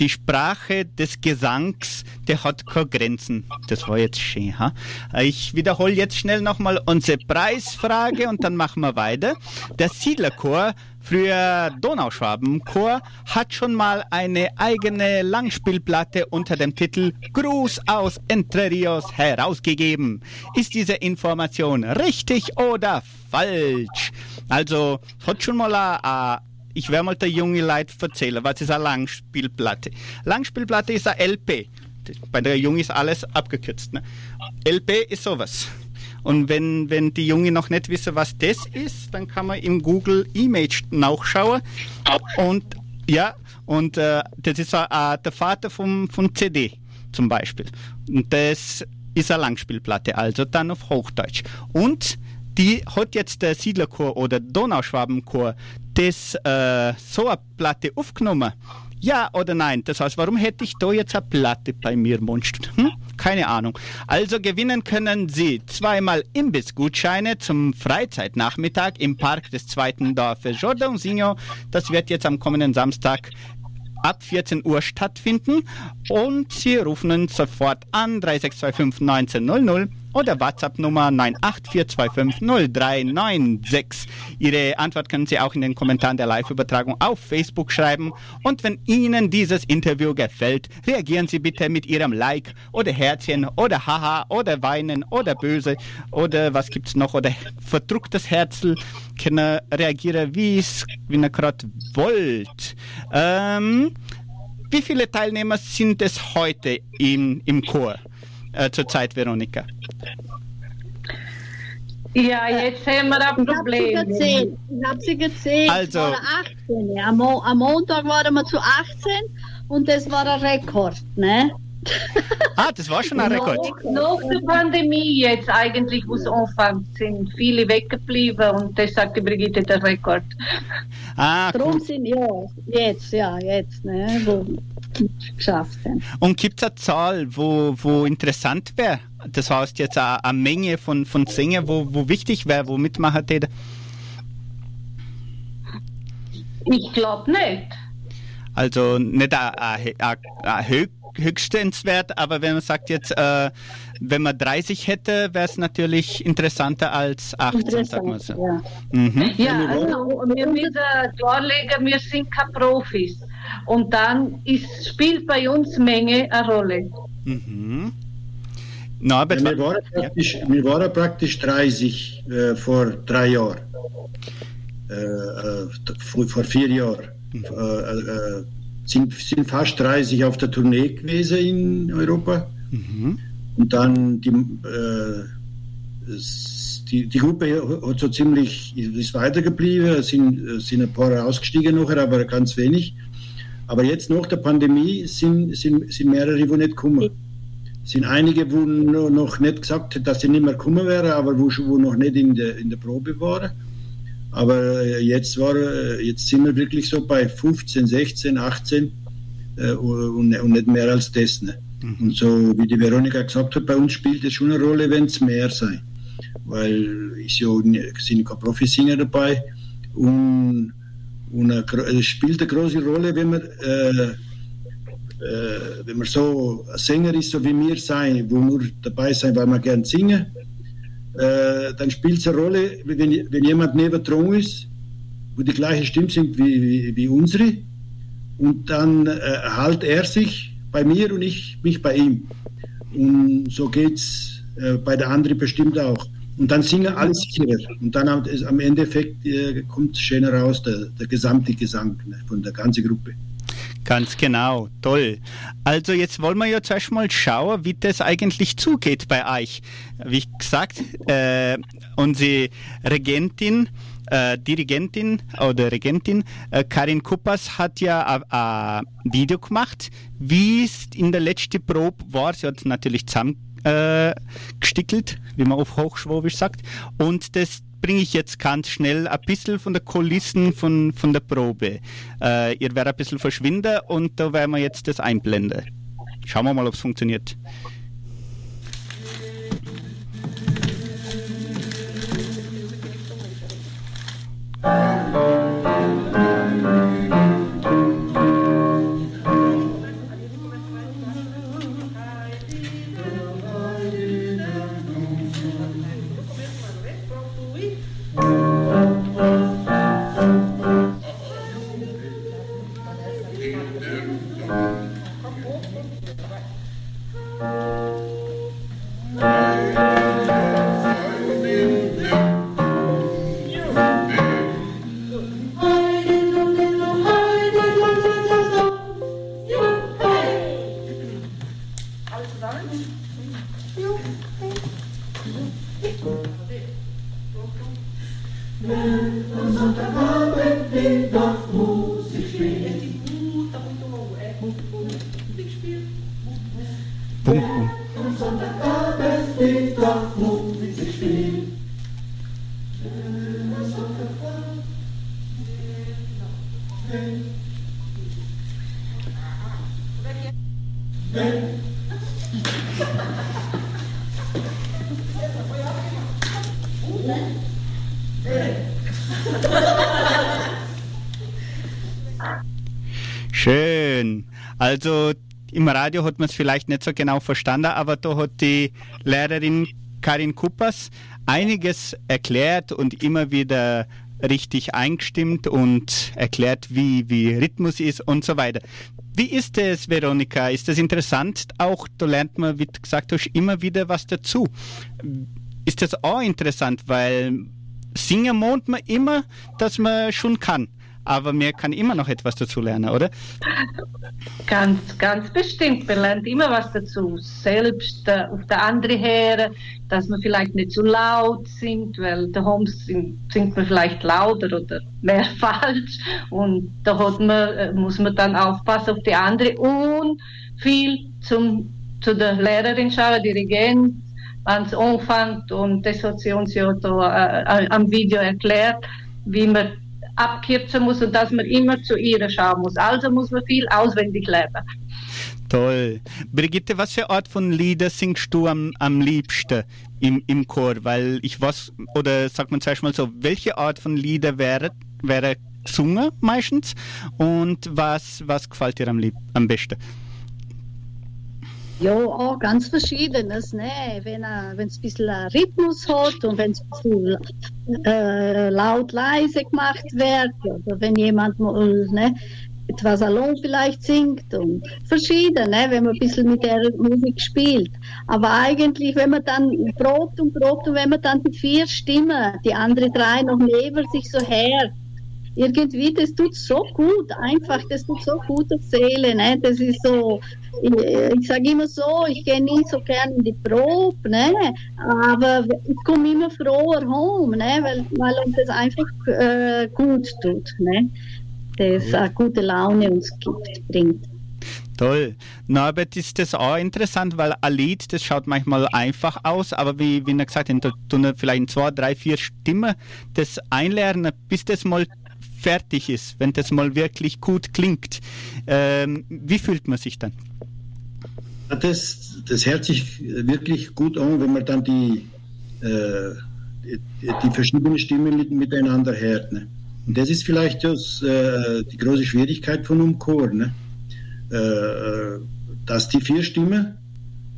die Sprache des Gesangs, der hat keine Grenzen. Das war jetzt schön. Ha? Ich wiederhole jetzt schnell nochmal unsere Preisfrage und dann machen wir weiter. Der Siedlerchor, früher Donauschwabenchor, hat schon mal eine eigene Langspielplatte unter dem Titel Gruß aus Entre Rios herausgegeben. Ist diese Information richtig oder falsch? Also, hat schon mal eine ich werde mal der junge Leute erzählen, was ist eine Langspielplatte. Langspielplatte ist eine LP. Bei der Jungen ist alles abgekürzt. Ne? LP ist sowas. Und wenn, wenn die Jungen noch nicht wissen, was das ist, dann kann man im Google Image nachschauen. Und ja, und äh, das ist äh, der Vater vom, von CD zum Beispiel. Und das ist eine Langspielplatte, also dann auf Hochdeutsch. Und die hat jetzt der Siedlerchor oder Donauschwabenchor das äh, so eine Platte aufgenommen. Ja oder nein? Das heißt, warum hätte ich da jetzt eine Platte bei mir, Mundstück? Hm? Keine Ahnung. Also gewinnen können Sie zweimal Imbissgutscheine zum Freizeitnachmittag im Park des zweiten Dorfes Jordãozinho. Das wird jetzt am kommenden Samstag ab 14 Uhr stattfinden und Sie rufen uns sofort an 3625 1900 oder WhatsApp-Nummer 984250396. Ihre Antwort können Sie auch in den Kommentaren der Live-Übertragung auf Facebook schreiben und wenn Ihnen dieses Interview gefällt, reagieren Sie bitte mit Ihrem Like oder Herzchen oder Haha oder Weinen oder Böse oder was gibt's noch oder verdrucktes Herzl können reagieren, wie es wie ihr gerade wollt. Ähm, wie viele Teilnehmer sind es heute im, im Chor äh, zurzeit, Veronika? Ja, jetzt haben wir ein Ich habe sie Problem. gezählt. Ich habe sie gezählt. Also- Es waren 18. Am, Mo am Montag waren wir zu 18 und das war ein Rekord. Ne? Ah, das war schon ein Rekord. Nach der Pandemie jetzt eigentlich, wo es anfängt, sind viele weggeblieben und das sagt die Brigitte der Rekord. Ah, Darum cool. sind ja jetzt, ja, jetzt, ne, wo geschafft haben. Und gibt es eine Zahl, wo, wo interessant wäre? Das heißt jetzt eine, eine Menge von, von Sängern, wo, wo wichtig wäre, wo mitmachen täte? Ich glaube nicht. Also nicht ein höch, höchstenswert, aber wenn man sagt jetzt, äh, wenn man 30 hätte, wäre es natürlich interessanter als 18, sagen wir so. ja. Mhm. Ja, also wir müssen darlegen, wir sind keine Profis. Und dann ist, spielt bei uns Menge eine Rolle. Mhm. Norbert, Ja, wir, wa- waren praktisch, wir waren praktisch 30 äh, vor drei Jahren. Äh, äh, vor, vor vier Jahren. Äh, äh, sind, sind fast 30 auf der Tournee gewesen in Europa. Und dann die, äh, die, die Gruppe hat so ziemlich ist weitergeblieben, es sind, sind ein paar ausgestiegen nachher, aber ganz wenig. Aber jetzt nach der Pandemie sind, sind, sind mehrere, die nicht kommen. Es sind einige, wo no- noch nicht gesagt haben, dass sie nicht mehr kommen wären, aber wo, wo noch nicht in der, in der Probe waren. Aber äh, jetzt, war, äh, jetzt sind wir wirklich so bei 15, 16, 18 äh, und, und nicht mehr als das. Ne? Und so wie die Veronika gesagt hat, bei uns spielt es schon eine Rolle, wenn es mehr sein. Weil ist ja, sind keine Profisinger dabei und, und es spielt eine große Rolle, wenn man äh, äh, wenn man so ein Sänger ist, so wie wir sein, wo nur dabei sein, weil wir gern singen, äh, dann spielt es eine Rolle, wenn, wenn jemand neben dran ist, wo die gleiche Stimme singt wie, wie, wie unsere, und dann äh, halt er sich bei mir und ich mich bei ihm. Und so geht's äh, bei der anderen bestimmt auch. Und dann singen alle sicherer. Und dann am, es- am Endeffekt äh, kommt schöner raus, der, der gesamte Gesang ne, von der ganzen Gruppe. Ganz genau, toll. Also jetzt wollen wir ja zuerst mal schauen, wie das eigentlich zugeht bei euch. Wie gesagt, äh, unsere Regentin, äh, Dirigentin oder Regentin äh, Karin Kuppas hat ja ein Video gemacht, wie es in der letzten Probe war. Sie hat natürlich zusammen äh, gestickelt, wie man auf Hochschwabisch sagt. Und das bringe ich jetzt ganz schnell ein bisschen von der Kulissen von, von der Probe. Äh, ihr werdet ein bisschen verschwinden und da werden wir jetzt das einblenden. Schauen wir mal, ob es funktioniert. Bum, Schön. Also im Radio hat man es vielleicht nicht so genau verstanden, aber da hat die Lehrerin Karin Kuppers einiges erklärt und immer wieder richtig eingestimmt und erklärt, wie, wie Rhythmus ist und so weiter. Wie ist es, Veronika? Ist das interessant? Auch da lernt man, wie du gesagt hast, immer wieder was dazu. Ist das auch interessant, weil singen mohnt man immer, dass man schon kann. Aber man kann immer noch etwas dazu lernen, oder? Ganz, ganz bestimmt. Man lernt immer was dazu. Selbst äh, auf der anderen her, dass man vielleicht nicht zu laut singt, weil daheim singt, singt man vielleicht lauter oder mehr falsch. Und da man, äh, muss man dann aufpassen auf die andere und viel zum, zu der Lehrerin schauen, Dirigent, es anfängt. Und das hat sie uns ja da äh, am Video erklärt, wie man abkürzen muss und dass man immer zu ihr schauen muss. Also muss man viel auswendig lernen. Toll. Brigitte, was für Art von Lieder singst du am, am liebsten im, im Chor? Weil ich was, oder sagt man zuerst mal so, welche Art von Lieder wäre, wäre gesungen meistens. Und was, was gefällt dir am, lieb am besten? Ja, auch ganz verschiedenes, ne? Wenn es ein bisschen Rhythmus hat und wenn es ein bisschen äh, laut leise gemacht wird oder wenn jemand mal, ne, etwas allein vielleicht singt und verschieden, ne, wenn man ein bisschen mit der Musik spielt. Aber eigentlich, wenn man dann probt und probt und wenn man dann die vier Stimmen, die anderen drei noch neben sich so her, irgendwie, das tut so gut, einfach, das tut so gut der Seele, ne? Das ist so, ich, ich sage immer so, ich gehe nie so gern in die Probe, ne? Aber ich komme immer froher home, ne? Weil, weil uns das einfach äh, gut tut, ne? Das äh, gute Laune uns gibt, bringt. Toll. Norbert, ist das auch interessant, weil ein Lied, das schaut manchmal einfach aus, aber wie, wie er gesagt hat, du vielleicht in zwei, drei, vier Stimmen das einlernen, bis das mal fertig ist, wenn das mal wirklich gut klingt. Ähm, wie fühlt man sich dann? Das, das hört sich wirklich gut an, wenn man dann die, äh, die, die, verschiedenen Stimmen miteinander hört. Ne? Und das ist vielleicht das, äh, die große Schwierigkeit von einem Chor, ne? Äh, dass die vier Stimmen,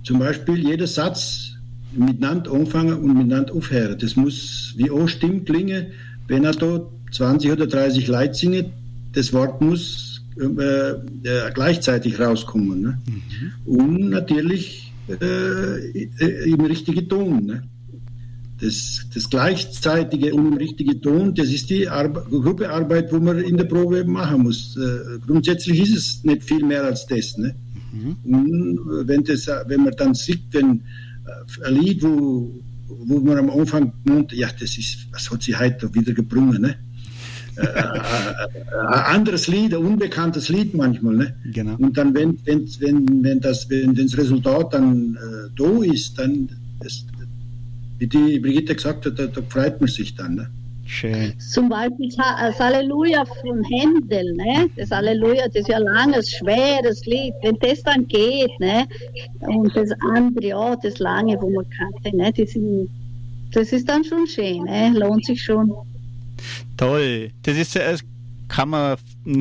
zum Beispiel jeder Satz miteinander anfangen und miteinander aufhören. Das muss wie auch Stimme klingen, wenn er dort 20 oder 30 Leute singen, das Wort muss äh, äh, gleichzeitig rauskommen. Ne? Mhm. Und natürlich äh, im richtigen Ton. Ne? Das, das gleichzeitige und im richtigen Ton, das ist die Arbe Gruppearbeit, wo man in der Probe machen muss. Äh, grundsätzlich ist es nicht viel mehr als das. Ne? Mhm. Und wenn, das, wenn man dann sieht, wenn äh, ein Lied, wo, wo man am Anfang meint, ja, das ist, was hat sie heute wieder gebrungen, ne? Äh, äh, ein anderes Lied, ein unbekanntes Lied manchmal. Ne? Genau. Und dann, wenn, wenn, wenn, wenn, das, wenn das Resultat dann äh, da ist, dann, das, wie die Brigitte gesagt hat, da, da freut man sich dann. Ne? Schön. Zum Beispiel das Halleluja von Händel, ne? Das Halleluja, das ist ja ein langes, schweres Lied. Wenn das dann geht, ne? Und das andere, ja, das lange, wo man kannte, ne? Das, das ist dann schon schön, ne? Lohnt sich schon. Toll. Das ist, äh, kann man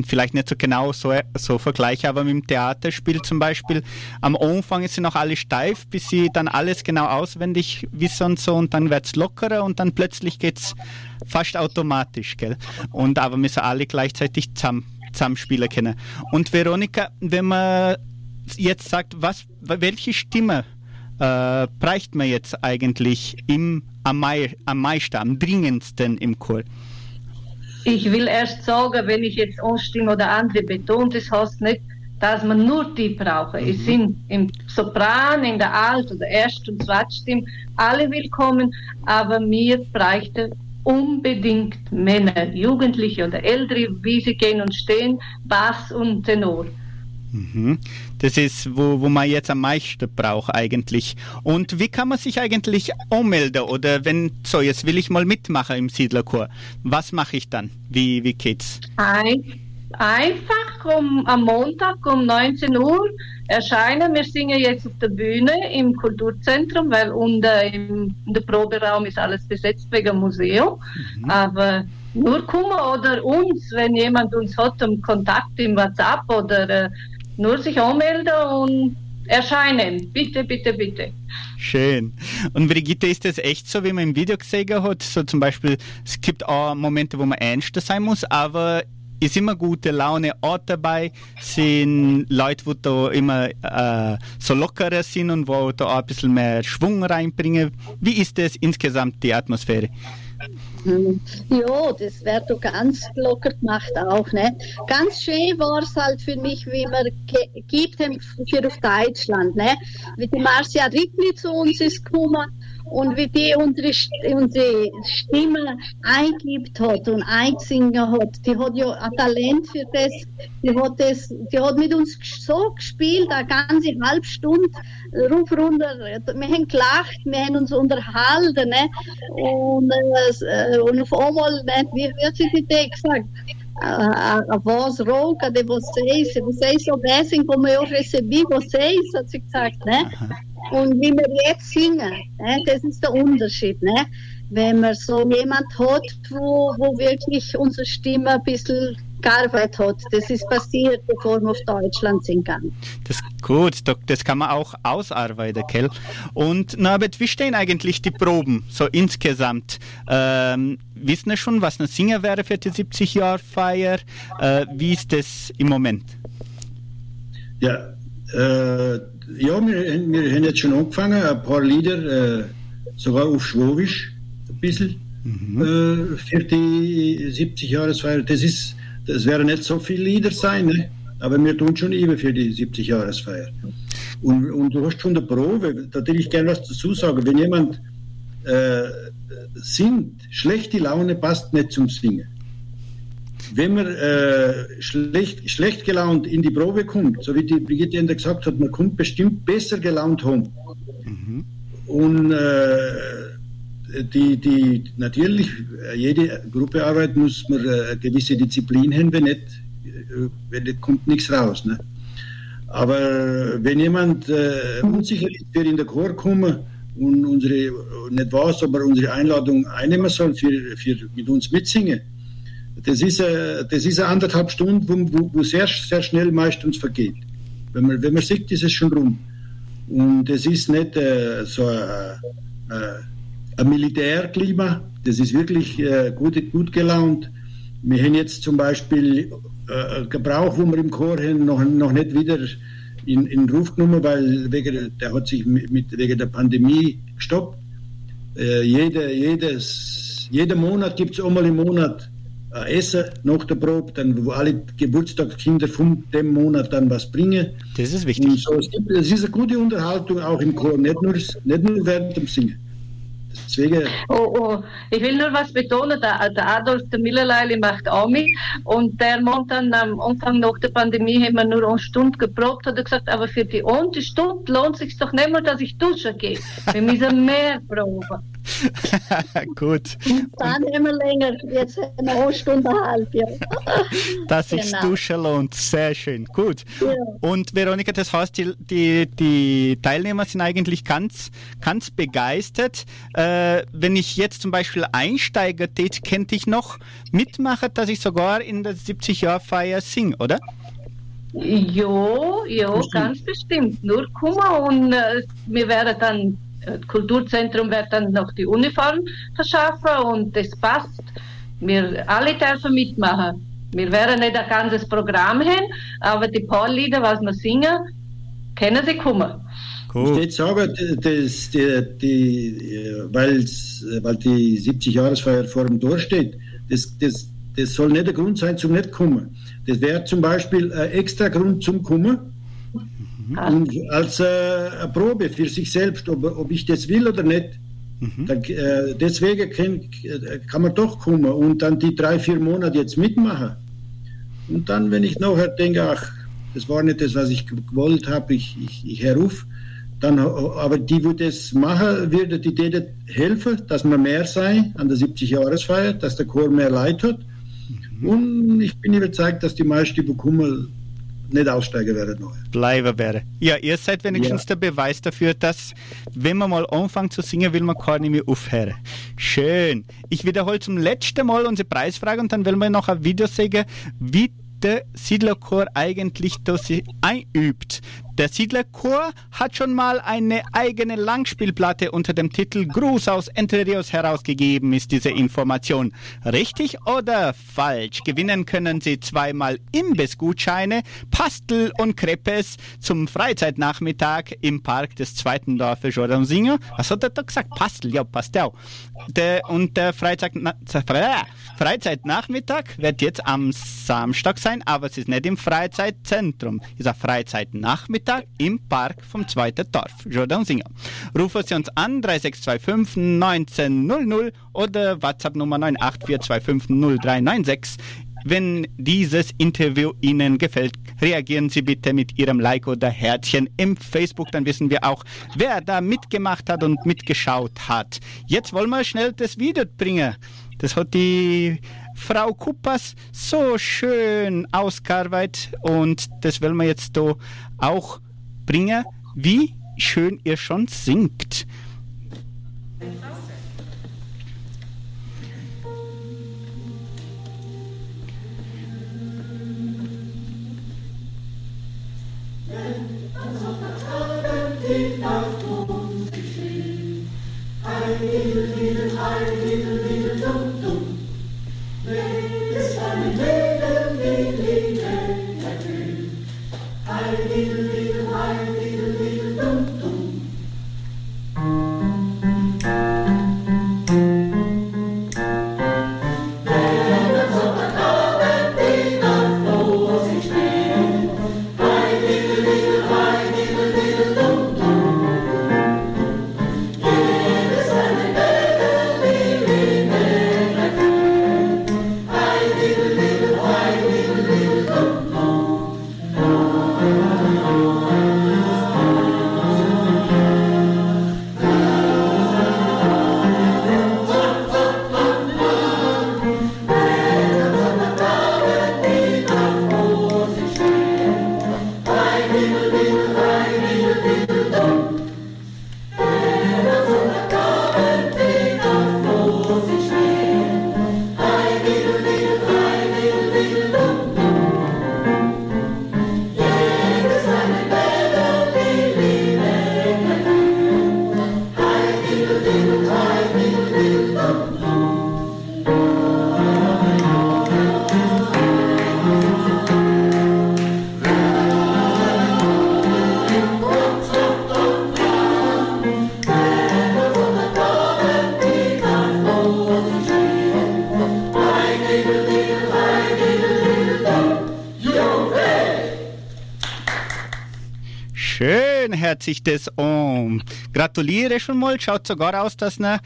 vielleicht nicht so genau so, so vergleichen, aber mit dem Theaterspiel zum Beispiel, am Anfang sie noch alle steif, bis sie dann alles genau auswendig wissen und so und dann wird es lockerer und dann plötzlich geht es fast automatisch, gell? Und aber müssen alle gleichzeitig zusammen, zusammenspielen können. Und Veronika, wenn man jetzt sagt, was, welche Stimme äh, braucht man jetzt eigentlich im, am, Mai, am meisten, am dringendsten im Chor? Ich will erst sagen, wenn ich jetzt anstimme oder andere betont, das heißt nicht, dass man nur die brauche. Mhm. Es sind im Sopran, in der Alt- oder Erst- und Zweitstimme alle willkommen, aber mir bräuchte unbedingt Männer, Jugendliche oder Ältere, wie sie gehen und stehen, Bass und Tenor. Mhm. Das ist, wo, wo man jetzt am meisten braucht eigentlich. Und wie kann man sich eigentlich anmelden? Oder wenn, so, jetzt will ich mal mitmachen im Siedlerchor. Was mache ich dann? Wie, wie geht's? Ein, einfach um, am Montag um 19 Uhr erscheinen. Wir singen jetzt auf der Bühne im Kulturzentrum, weil unter im, in der Proberaum ist alles besetzt wegen Museum. Mhm. Aber nur kommen oder uns, wenn jemand uns hat, um Kontakt im WhatsApp oder äh, nur sich anmelden und erscheinen. Bitte, bitte, bitte. Schön. Und Brigitte, ist das echt so, wie man im Video gesehen hat? So zum Beispiel, es gibt auch Momente, wo man ernster sein muss, aber ist immer gute Laune auch dabei, sind Leute, die da immer äh, so lockerer sind und wo da auch ein bisschen mehr Schwung reinbringen. Wie ist das insgesamt die Atmosphäre? Ja, das wird doch ganz locker gemacht auch. Ne? Ganz schön war es halt für mich, wie man gibt für Deutschland. Ne? Wie die Marcia Rickli zu uns ist gekommen und wie die unsere, unsere Stimme eingibt hat und eingesungen hat. Die hat ja ein Talent für das. Die hat, das, die hat mit uns so gespielt, eine ganze halbe Stunde, ruf runter. Wir haben gelacht, wir haben uns unterhalten. Ne? Und, äh, und auf einmal, ne, wie wird sie die gesagt? A, a voz rouca de vocês, vocês soubessem como eu recebi vocês, gesagt, ne? Und wie wir jetzt singen, ne? das ist der Unterschied, ne? Wenn man so jemand hat, wo, wo wirklich unsere Stimme ein bisschen gearbeitet hat. Das ist passiert, bevor wir auf Deutschland sind gegangen. Das gut, das kann man auch ausarbeiten, gell? Und Norbert, wie stehen eigentlich die Proben so insgesamt? Ähm, wissen Sie schon, was ein Singer wäre für die 70-Jahr-Feier? Äh, wie ist das im Moment? Ja, äh, ja wir, wir haben jetzt schon angefangen, ein paar Lieder, äh, sogar auf Schwobisch, ein bisschen, äh, für die 70-Jahresfeier. Das ist, das werden nicht so viele Lieder sein, ne? aber wir tun schon immer für die 70-Jahresfeier. Und, und du hast von der Probe, da will ich gerne was dazu sagen. Wenn jemand äh, singt, schlechte Laune passt nicht zum Singen. Wenn man äh, schlecht, schlecht gelaunt in die Probe kommt, so wie die Brigitte Ender gesagt hat, man kommt bestimmt besser gelaunt home. Und äh, die, die, natürlich, äh, jede Gruppearbeit muss man äh, eine gewisse Disziplin haben, wenn nicht, äh, wenn nicht kommt nichts raus. Ne? Aber wenn jemand äh, unsicher ist, wer in der Chor kommen und unsere, nicht weiß, ob er unsere Einladung einnehmen soll, für, für mit uns mitsingen, das ist, äh, das ist eine anderthalb Stunden, wo, wo, sehr, sehr schnell meistens vergeht. Wenn man, wenn man sieht, ist es schon rum. Und es ist nicht äh, so ein, ein Militärklima, das ist wirklich äh, gut, gut gelaunt. Wir haben jetzt zum Beispiel äh, Gebrauch, wo wir im Chor haben, noch, noch nicht wieder in, in Ruf genommen, weil wegen, der hat sich mit, wegen der Pandemie gestoppt. Äh, jede, jedes, jeden Monat gibt es einmal im Monat ein Essen nach der Probe, dann, wo alle Geburtstagskinder von dem Monat dann was bringen. Das ist Und wichtig. so, es, gibt, es ist eine gute Unterhaltung auch im Chor, nicht nur, nicht nur während dem Singen. Deswegen, Oh, oh. Ich will nur was betonen, der, der Adolf der Millerleili macht auch mit und der meint dann am Anfang nach der Pandemie haben wir nur eine Stunde geprobt, hat er gesagt, aber für die eine Stunde lohnt es sich doch nicht mehr, dass ich duschen gehe. Wir müssen mehr proben. gut. Dann immer länger, jetzt haben wir eine Stunde halb. Ja. Dass sich Genau. duschen lohnt. Sehr schön. Gut. Ja. Und Veronika, das heißt, die, die, die Teilnehmer sind eigentlich ganz, ganz begeistert. Äh, wenn ich jetzt zum Beispiel Einsteiger tät, könnte ich noch mitmachen, dass ich sogar in der 70-Jahr-Feier singe, oder? Jo, jo, ganz bestimmt. Nur Kummer und äh, wir werden dann, äh, Kulturzentrum wird dann noch die Uniform verschaffen und das passt. Wir alle dürfen mitmachen. Wir werden nicht ein ganzes Programm haben, aber die paar Lieder, was wir singen, können sie kommen. ich Cool. würde sagen, das, die, die, weil die 70-Jahresfeier vor dem Tor steht, das, das, das soll nicht der Grund sein zum nicht kommen. Das wäre zum Beispiel ein extra Grund zum Kommen. Und als äh, eine Probe für sich selbst, ob, ob ich das will oder nicht. Dann, äh, deswegen kann, kann man doch kommen und dann die drei, vier Monate jetzt mitmachen. Und dann, wenn ich nachher denke, ach, das war nicht das, was ich gewollt habe, ich, ich, ich herruf, dann, aber die, wo das machen, würde die denen helfen, dass man mehr sei an der 70-Jahresfeier, dass der Chor mehr Leid hat. Und ich bin überzeugt, dass die meisten, die kommen, nicht aussteigen werden. Bleiben wäre. Ja, ihr seid wenigstens der Beweis dafür, dass, wenn man mal anfängt zu singen, will man gar nicht mehr aufhören. Schön. Ich wiederhole zum letzten Mal unsere Preisfrage und dann will man noch ein Video sehen, wie der Siedlerchor eigentlich das einübt. Der Siedlerchor hat schon mal eine eigene Langspielplatte unter dem Titel Gruß aus Entre Rios herausgegeben, ist diese Information. Richtig oder falsch? Gewinnen können Sie zweimal Imbissgutscheine, Pastel und Crepes zum Freizeitnachmittag im Park des zweiten Dorfes Jordansinger. Was hat er da gesagt? Pastel, ja, Pastel. Der, und der Freizeit, Freizeitnachmittag wird jetzt am Samstag sein, aber es ist nicht im Freizeitzentrum. Es ist ein Freizeitnachmittag im Park vom zweiten Dorf, Jordansinger. Rufen Sie uns an, 3625 1900 oder WhatsApp Nummer 98425 0396. Wenn dieses Interview Ihnen gefällt, reagieren Sie bitte mit Ihrem Like oder Herzchen im Facebook, dann wissen wir auch, wer da mitgemacht hat und mitgeschaut hat. Jetzt wollen wir schnell das Video bringen. Das hat die Frau Kuppas so schön ausgearbeitet und das wollen wir jetzt da auch bringen, wie schön ihr schon singt. Schön hört sich das an. Gratuliere schon mal. Schaut sogar aus, dass ihr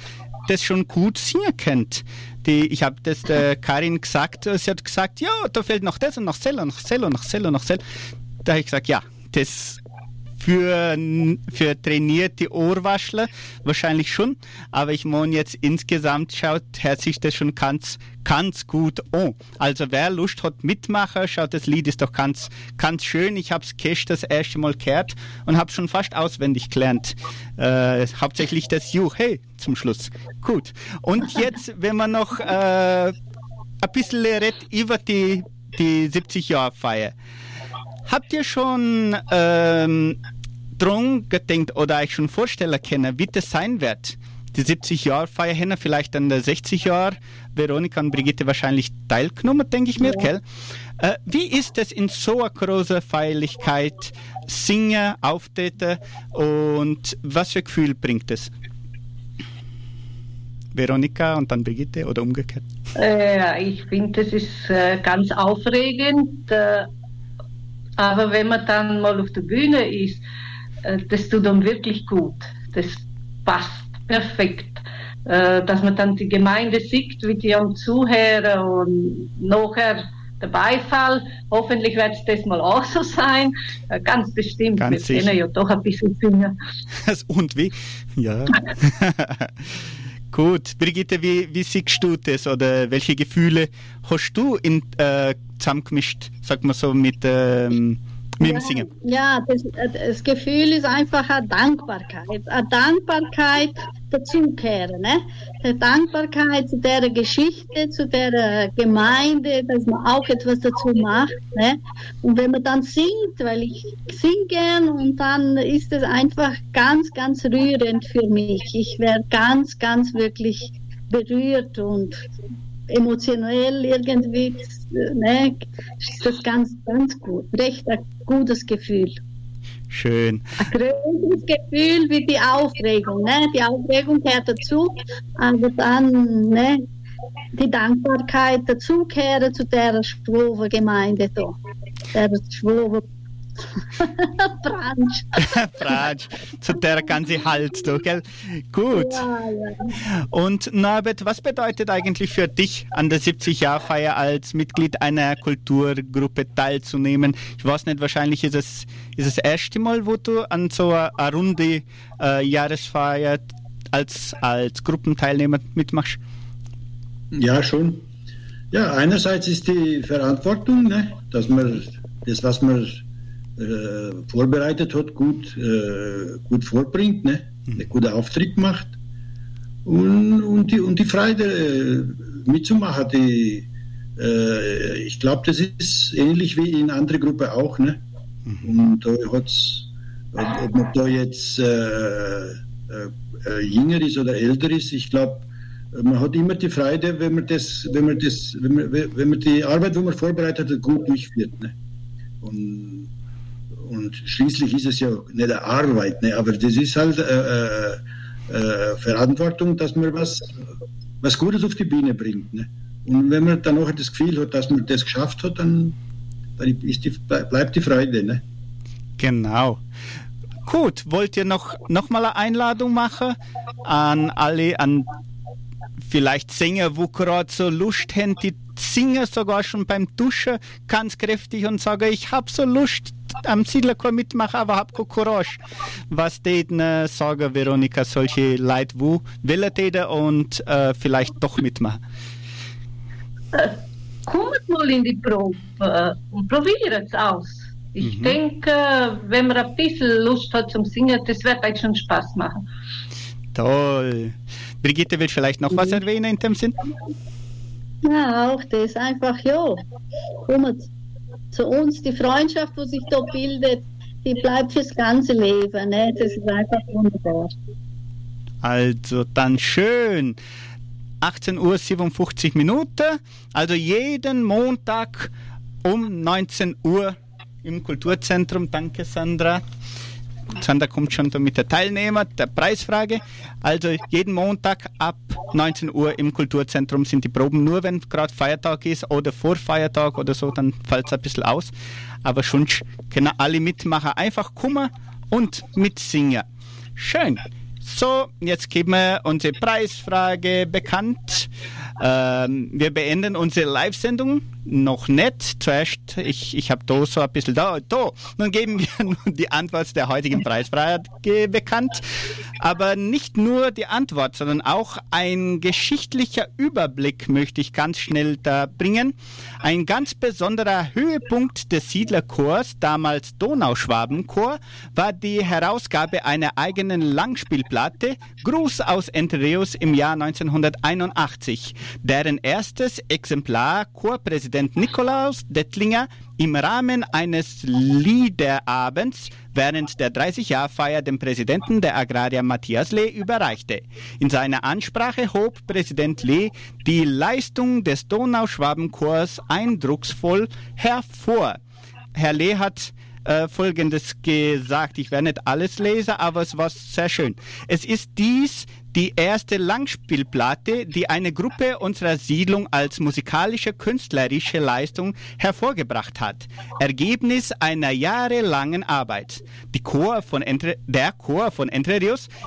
das schon gut singen könnt. Die, ich habe das der Karin gesagt. Sie hat gesagt, ja, da fehlt noch das und noch Sell und noch Sell und noch Sell und noch Sell. Da habe ich gesagt, ja, das für, für trainierte Ohrwaschler wahrscheinlich schon, aber ich meine jetzt insgesamt schaut, hört sich das schon ganz, ganz gut an. Also wer Lust hat mitmachen, schaut, das Lied ist doch ganz, ganz schön. Ich habe es Cash das erste Mal gehört und habe schon fast auswendig gelernt. Äh, hauptsächlich das Juch, hey, zum Schluss. Gut. Und jetzt, wenn man noch äh, ein bisschen redet über die, die 70 Jahre Feier. Habt ihr schon ähm, drum gedenkt oder euch schon vorstellen können, wie das sein wird? Die 70 Jahre Feier hin, vielleicht an der 60 Jahre. Veronika und Brigitte wahrscheinlich teilgenommen, denke ich mir, ja. gell? Äh, wie ist es in so einer großen Feierlichkeit singen, auftreten und was für Gefühl bringt es? Veronika und dann Brigitte oder umgekehrt? Äh, ich finde, das ist äh, ganz aufregend. Äh, aber wenn man dann mal auf der Bühne ist, äh, das tut dann wirklich gut. Das passt perfekt. Äh, dass man dann die Gemeinde sieht, wie die am Zuhören und nachher der Beifall. Hoffentlich wird es das mal auch so sein. Ganz bestimmt. Ganz Wir können ja doch ein bisschen singen. und wie? Ja. Gut. Brigitte, wie, wie siehst du das oder welche Gefühle hast du in, äh, zusammengemischt, sag mal so, mit, ähm, mit ja, dem Singen? Ja, das, das, Gefühl ist einfach eine Dankbarkeit. Eine Dankbarkeit dazukehren. Ne? Eine Dankbarkeit zu der Geschichte, zu der Gemeinde, dass man auch etwas dazu macht. Ne? Und wenn man dann singt, weil ich singe gern und dann ist es einfach ganz, ganz rührend für mich. Ich werde ganz, ganz wirklich berührt und emotionell irgendwie, ne, ist das ganz, ganz gut. Recht ein gutes Gefühl. Schön. Ein größeres Gefühl wie die Aufregung. Ne? Die Aufregung gehört dazu, aber dann ne, die Dankbarkeit dazukehren zu der Schwover Gemeinde da. Der Schwover Branch. Branch, zu der ganze Halt, du, gell? Gut. Ja, ja. Und Norbert, was bedeutet eigentlich für dich, an der 70-Jahr-Feier als Mitglied einer Kulturgruppe teilzunehmen? Ich weiß nicht, wahrscheinlich ist es, ist es das erste Mal, wo du an so einer runde äh, Jahresfeier als, als Gruppenteilnehmer mitmachst? Ja, schon. Ja, einerseits ist die Verantwortung, ne, dass man das, was man äh, vorbereitet hat, gut, äh, gut vorbringt, ne, einen guten Auftritt macht. Und, und, die, und die Freude äh, mitzumachen, die, äh, ich glaube, das ist ähnlich wie in anderen Gruppen auch. Ne? Und da hat's, ob, ob man da jetzt jünger ist oder älter ist, ich glaube, man hat immer die Freude, wenn man das, wenn man das, wenn man, wenn man die Arbeit, die man vorbereitet hat, gut durchführt. Ne? Und, und schließlich ist es ja nicht eine Arbeit, ne? aber das ist halt äh, äh, äh, Verantwortung, dass man was, was Gutes auf die Bühne bringt. Ne? Und wenn man dann auch das Gefühl hat, dass man das geschafft hat, dann, dann die, bleibt die Freude. Ne? Genau. Gut, wollt ihr noch, noch mal eine Einladung machen an alle, an vielleicht Sänger, wo gerade so Lust haben, die singen sogar schon beim Duschen ganz kräftig und sagen, ich habe so Lust am Siedlerchor mitmachen, aber hab keine Courage. Was täten äh, sagen, Veronika, solche Leute, wo will täten und äh, vielleicht doch mitmachen? Äh, kommt mal in die Probe äh, und probiert es aus. Ich Mhm. denke, wenn man ein bisschen Lust hat zum Singen, das wird euch schon Spaß machen. Toll. Brigitte will vielleicht noch was erwähnen in dem Sinn? Ja, auch das einfach, ja. Kommt zu uns, die Freundschaft, die sich da bildet, die bleibt fürs ganze Leben. Ne? Das ist einfach wunderbar. Also dann schön. 18 Uhr 57 Minuten. Also jeden Montag um 19 Uhr im Kulturzentrum. Danke, Sandra. Sandra kommt schon mit der Teilnehmer der Preisfrage. Also jeden Montag ab 19 Uhr im Kulturzentrum sind die Proben. Nur wenn gerade Feiertag ist oder vor Feiertag oder so, dann fällt es ein bisschen aus. Aber schon können alle mitmachen. Einfach kommen und mitsingen. Schön. So, jetzt geben wir unsere Preisfrage bekannt. Ähm, wir beenden unsere Live-Sendung noch nicht. Zuerst, ich, ich habe da so ein bisschen da, da. Nun geben wir nun die Antwort der heutigen Preisfrage bekannt. Aber nicht nur die Antwort, sondern auch ein geschichtlicher Überblick möchte ich ganz schnell da bringen. Ein ganz besonderer Höhepunkt des Siedlerchors, damals Donauschwabenchor, war die Herausgabe einer eigenen Langspielplatte Gruß aus Entre Rios im Jahr 1981, deren erstes Exemplar Chorpräsident Nikolaus Dettlinger im Rahmen eines Liederabends während der 30-Jahr-Feier dem Präsidenten der Agraria Matthias Lee überreichte. In seiner Ansprache hob Präsident Lee die Leistung des Donauschwabenchors eindrucksvoll hervor. Herr Lee hat äh, Folgendes gesagt. Ich werde nicht alles lesen, aber es war sehr schön. Es ist dies die erste Langspielplatte, die eine Gruppe unserer Siedlung als musikalische künstlerische Leistung hervorgebracht hat. Ergebnis einer jahrelangen Arbeit. Die Chor von Entre, der Chor von Entre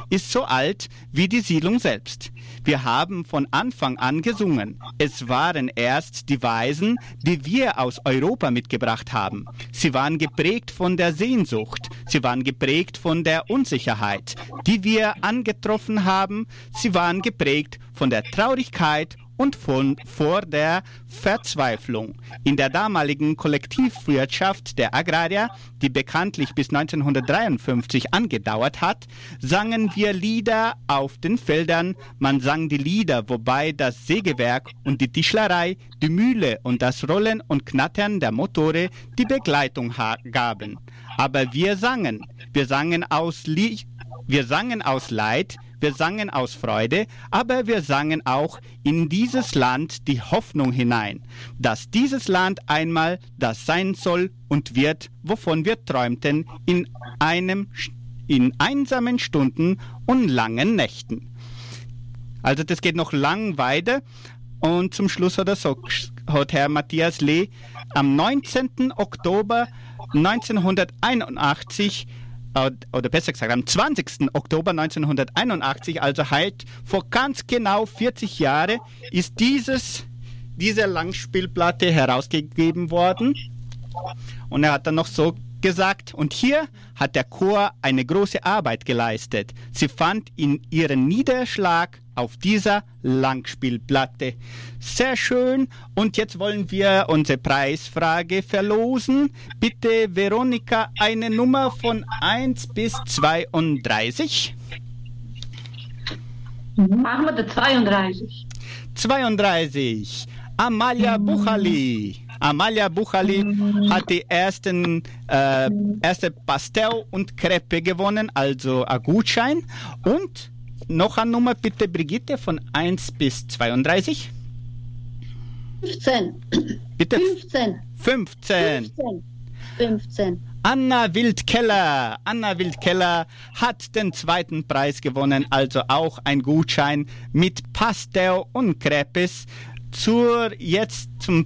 ist so alt wie die Siedlung selbst. Wir haben von Anfang an gesungen. Es waren erst die Weisen, die wir aus Europa mitgebracht haben. Sie waren geprägt von der Sehnsucht. Sie waren geprägt von der Unsicherheit, die wir angetroffen haben. Sie waren geprägt von der Traurigkeit und von, vor der Verzweiflung. In der damaligen Kollektivwirtschaft der Agrarier, die bekanntlich bis 1953 angedauert hat, sangen wir Lieder auf den Feldern. Man sang die Lieder, wobei das Sägewerk und die Tischlerei, die Mühle und das Rollen und Knattern der Motore die Begleitung gaben. Aber wir sangen. Wir sangen aus Lie wir sangen aus Leid, wir sangen aus Freude, aber wir sangen auch in dieses Land die Hoffnung hinein, dass dieses Land einmal das sein soll und wird, wovon wir träumten in einem in einsamen Stunden und langen Nächten. Also das geht noch lang weiter und zum Schluss hat er so hat Herr Matthias Lee am 19. Oktober 1981 äh, oder besser gesagt am 20. Oktober 1981, also halt vor ganz genau 40 Jahren, ist dieses, diese Langspielplatte herausgegeben worden. Und er hat dann noch so gesagt. Und hier hat der Chor eine große Arbeit geleistet. Sie fand in ihren Niederschlag auf dieser Langspielplatte. Sehr schön. Und jetzt wollen wir unsere Preisfrage verlosen. Bitte, Veronika, eine Nummer von 1 bis 32. Machen wir der 32. 32. Amalia Buchali. Amalia Buchali hat die ersten, äh, erste Pastel und Crepe gewonnen, also ein Gutschein. Und noch eine Nummer bitte, Brigitte, von 1 bis 32. 15. Bitte 15. 15. 15. 15. Anna Wildkeller. Anna Wildkeller hat den zweiten Preis gewonnen, also auch ein Gutschein mit Pastel und Crepes zur jetzt zum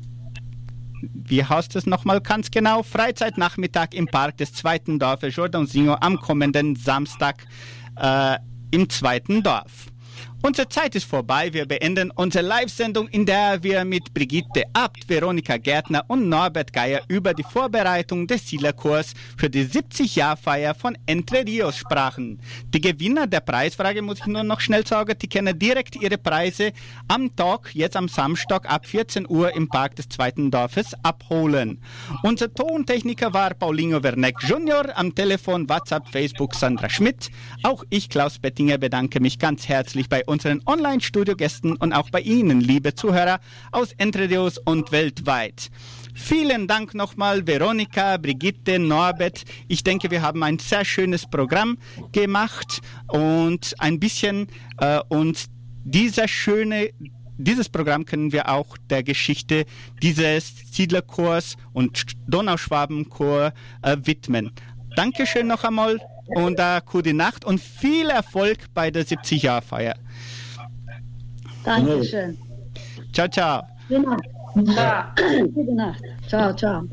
wie heißt es nochmal ganz genau? Freizeitnachmittag im Park des zweiten Dorfes Jordan Singo am kommenden Samstag äh, im zweiten Dorf. Unsere Zeit ist vorbei. Wir beenden unsere Live-Sendung, in der wir mit Brigitte Abt, Veronika Gärtner und Norbert Geier über die Vorbereitung des Sielerkurs für die 70-Jahr-Feier von Entre Rios sprachen. Die Gewinner der Preisfrage, muss ich nur noch schnell sagen, die können direkt ihre Preise am Tag, jetzt am Samstag ab 14 Uhr im Park des zweiten Dorfes abholen. Unser Tontechniker war Paulinho Werneck Junior, am Telefon, WhatsApp, Facebook Sandra Schmidt. Auch ich, Klaus Bettinger, bedanke mich ganz herzlich bei unseren Online-Studiogästen und auch bei Ihnen, liebe Zuhörer aus Entre Rios und weltweit. Vielen Dank nochmal, Veronika, Brigitte, Norbert. Ich denke, wir haben ein sehr schönes Programm gemacht und ein bisschen äh, uns dieser schöne dieses Programm können wir auch der Geschichte dieses Siedlerchors und Donauschwabenchor äh, widmen. Dankeschön noch einmal und äh, gute Nacht und viel Erfolg bei der 70-Jahr-Feier. Dankeschön. Ciao, ciao. Gute Nacht. Ja. Gute Nacht. Ciao, ciao.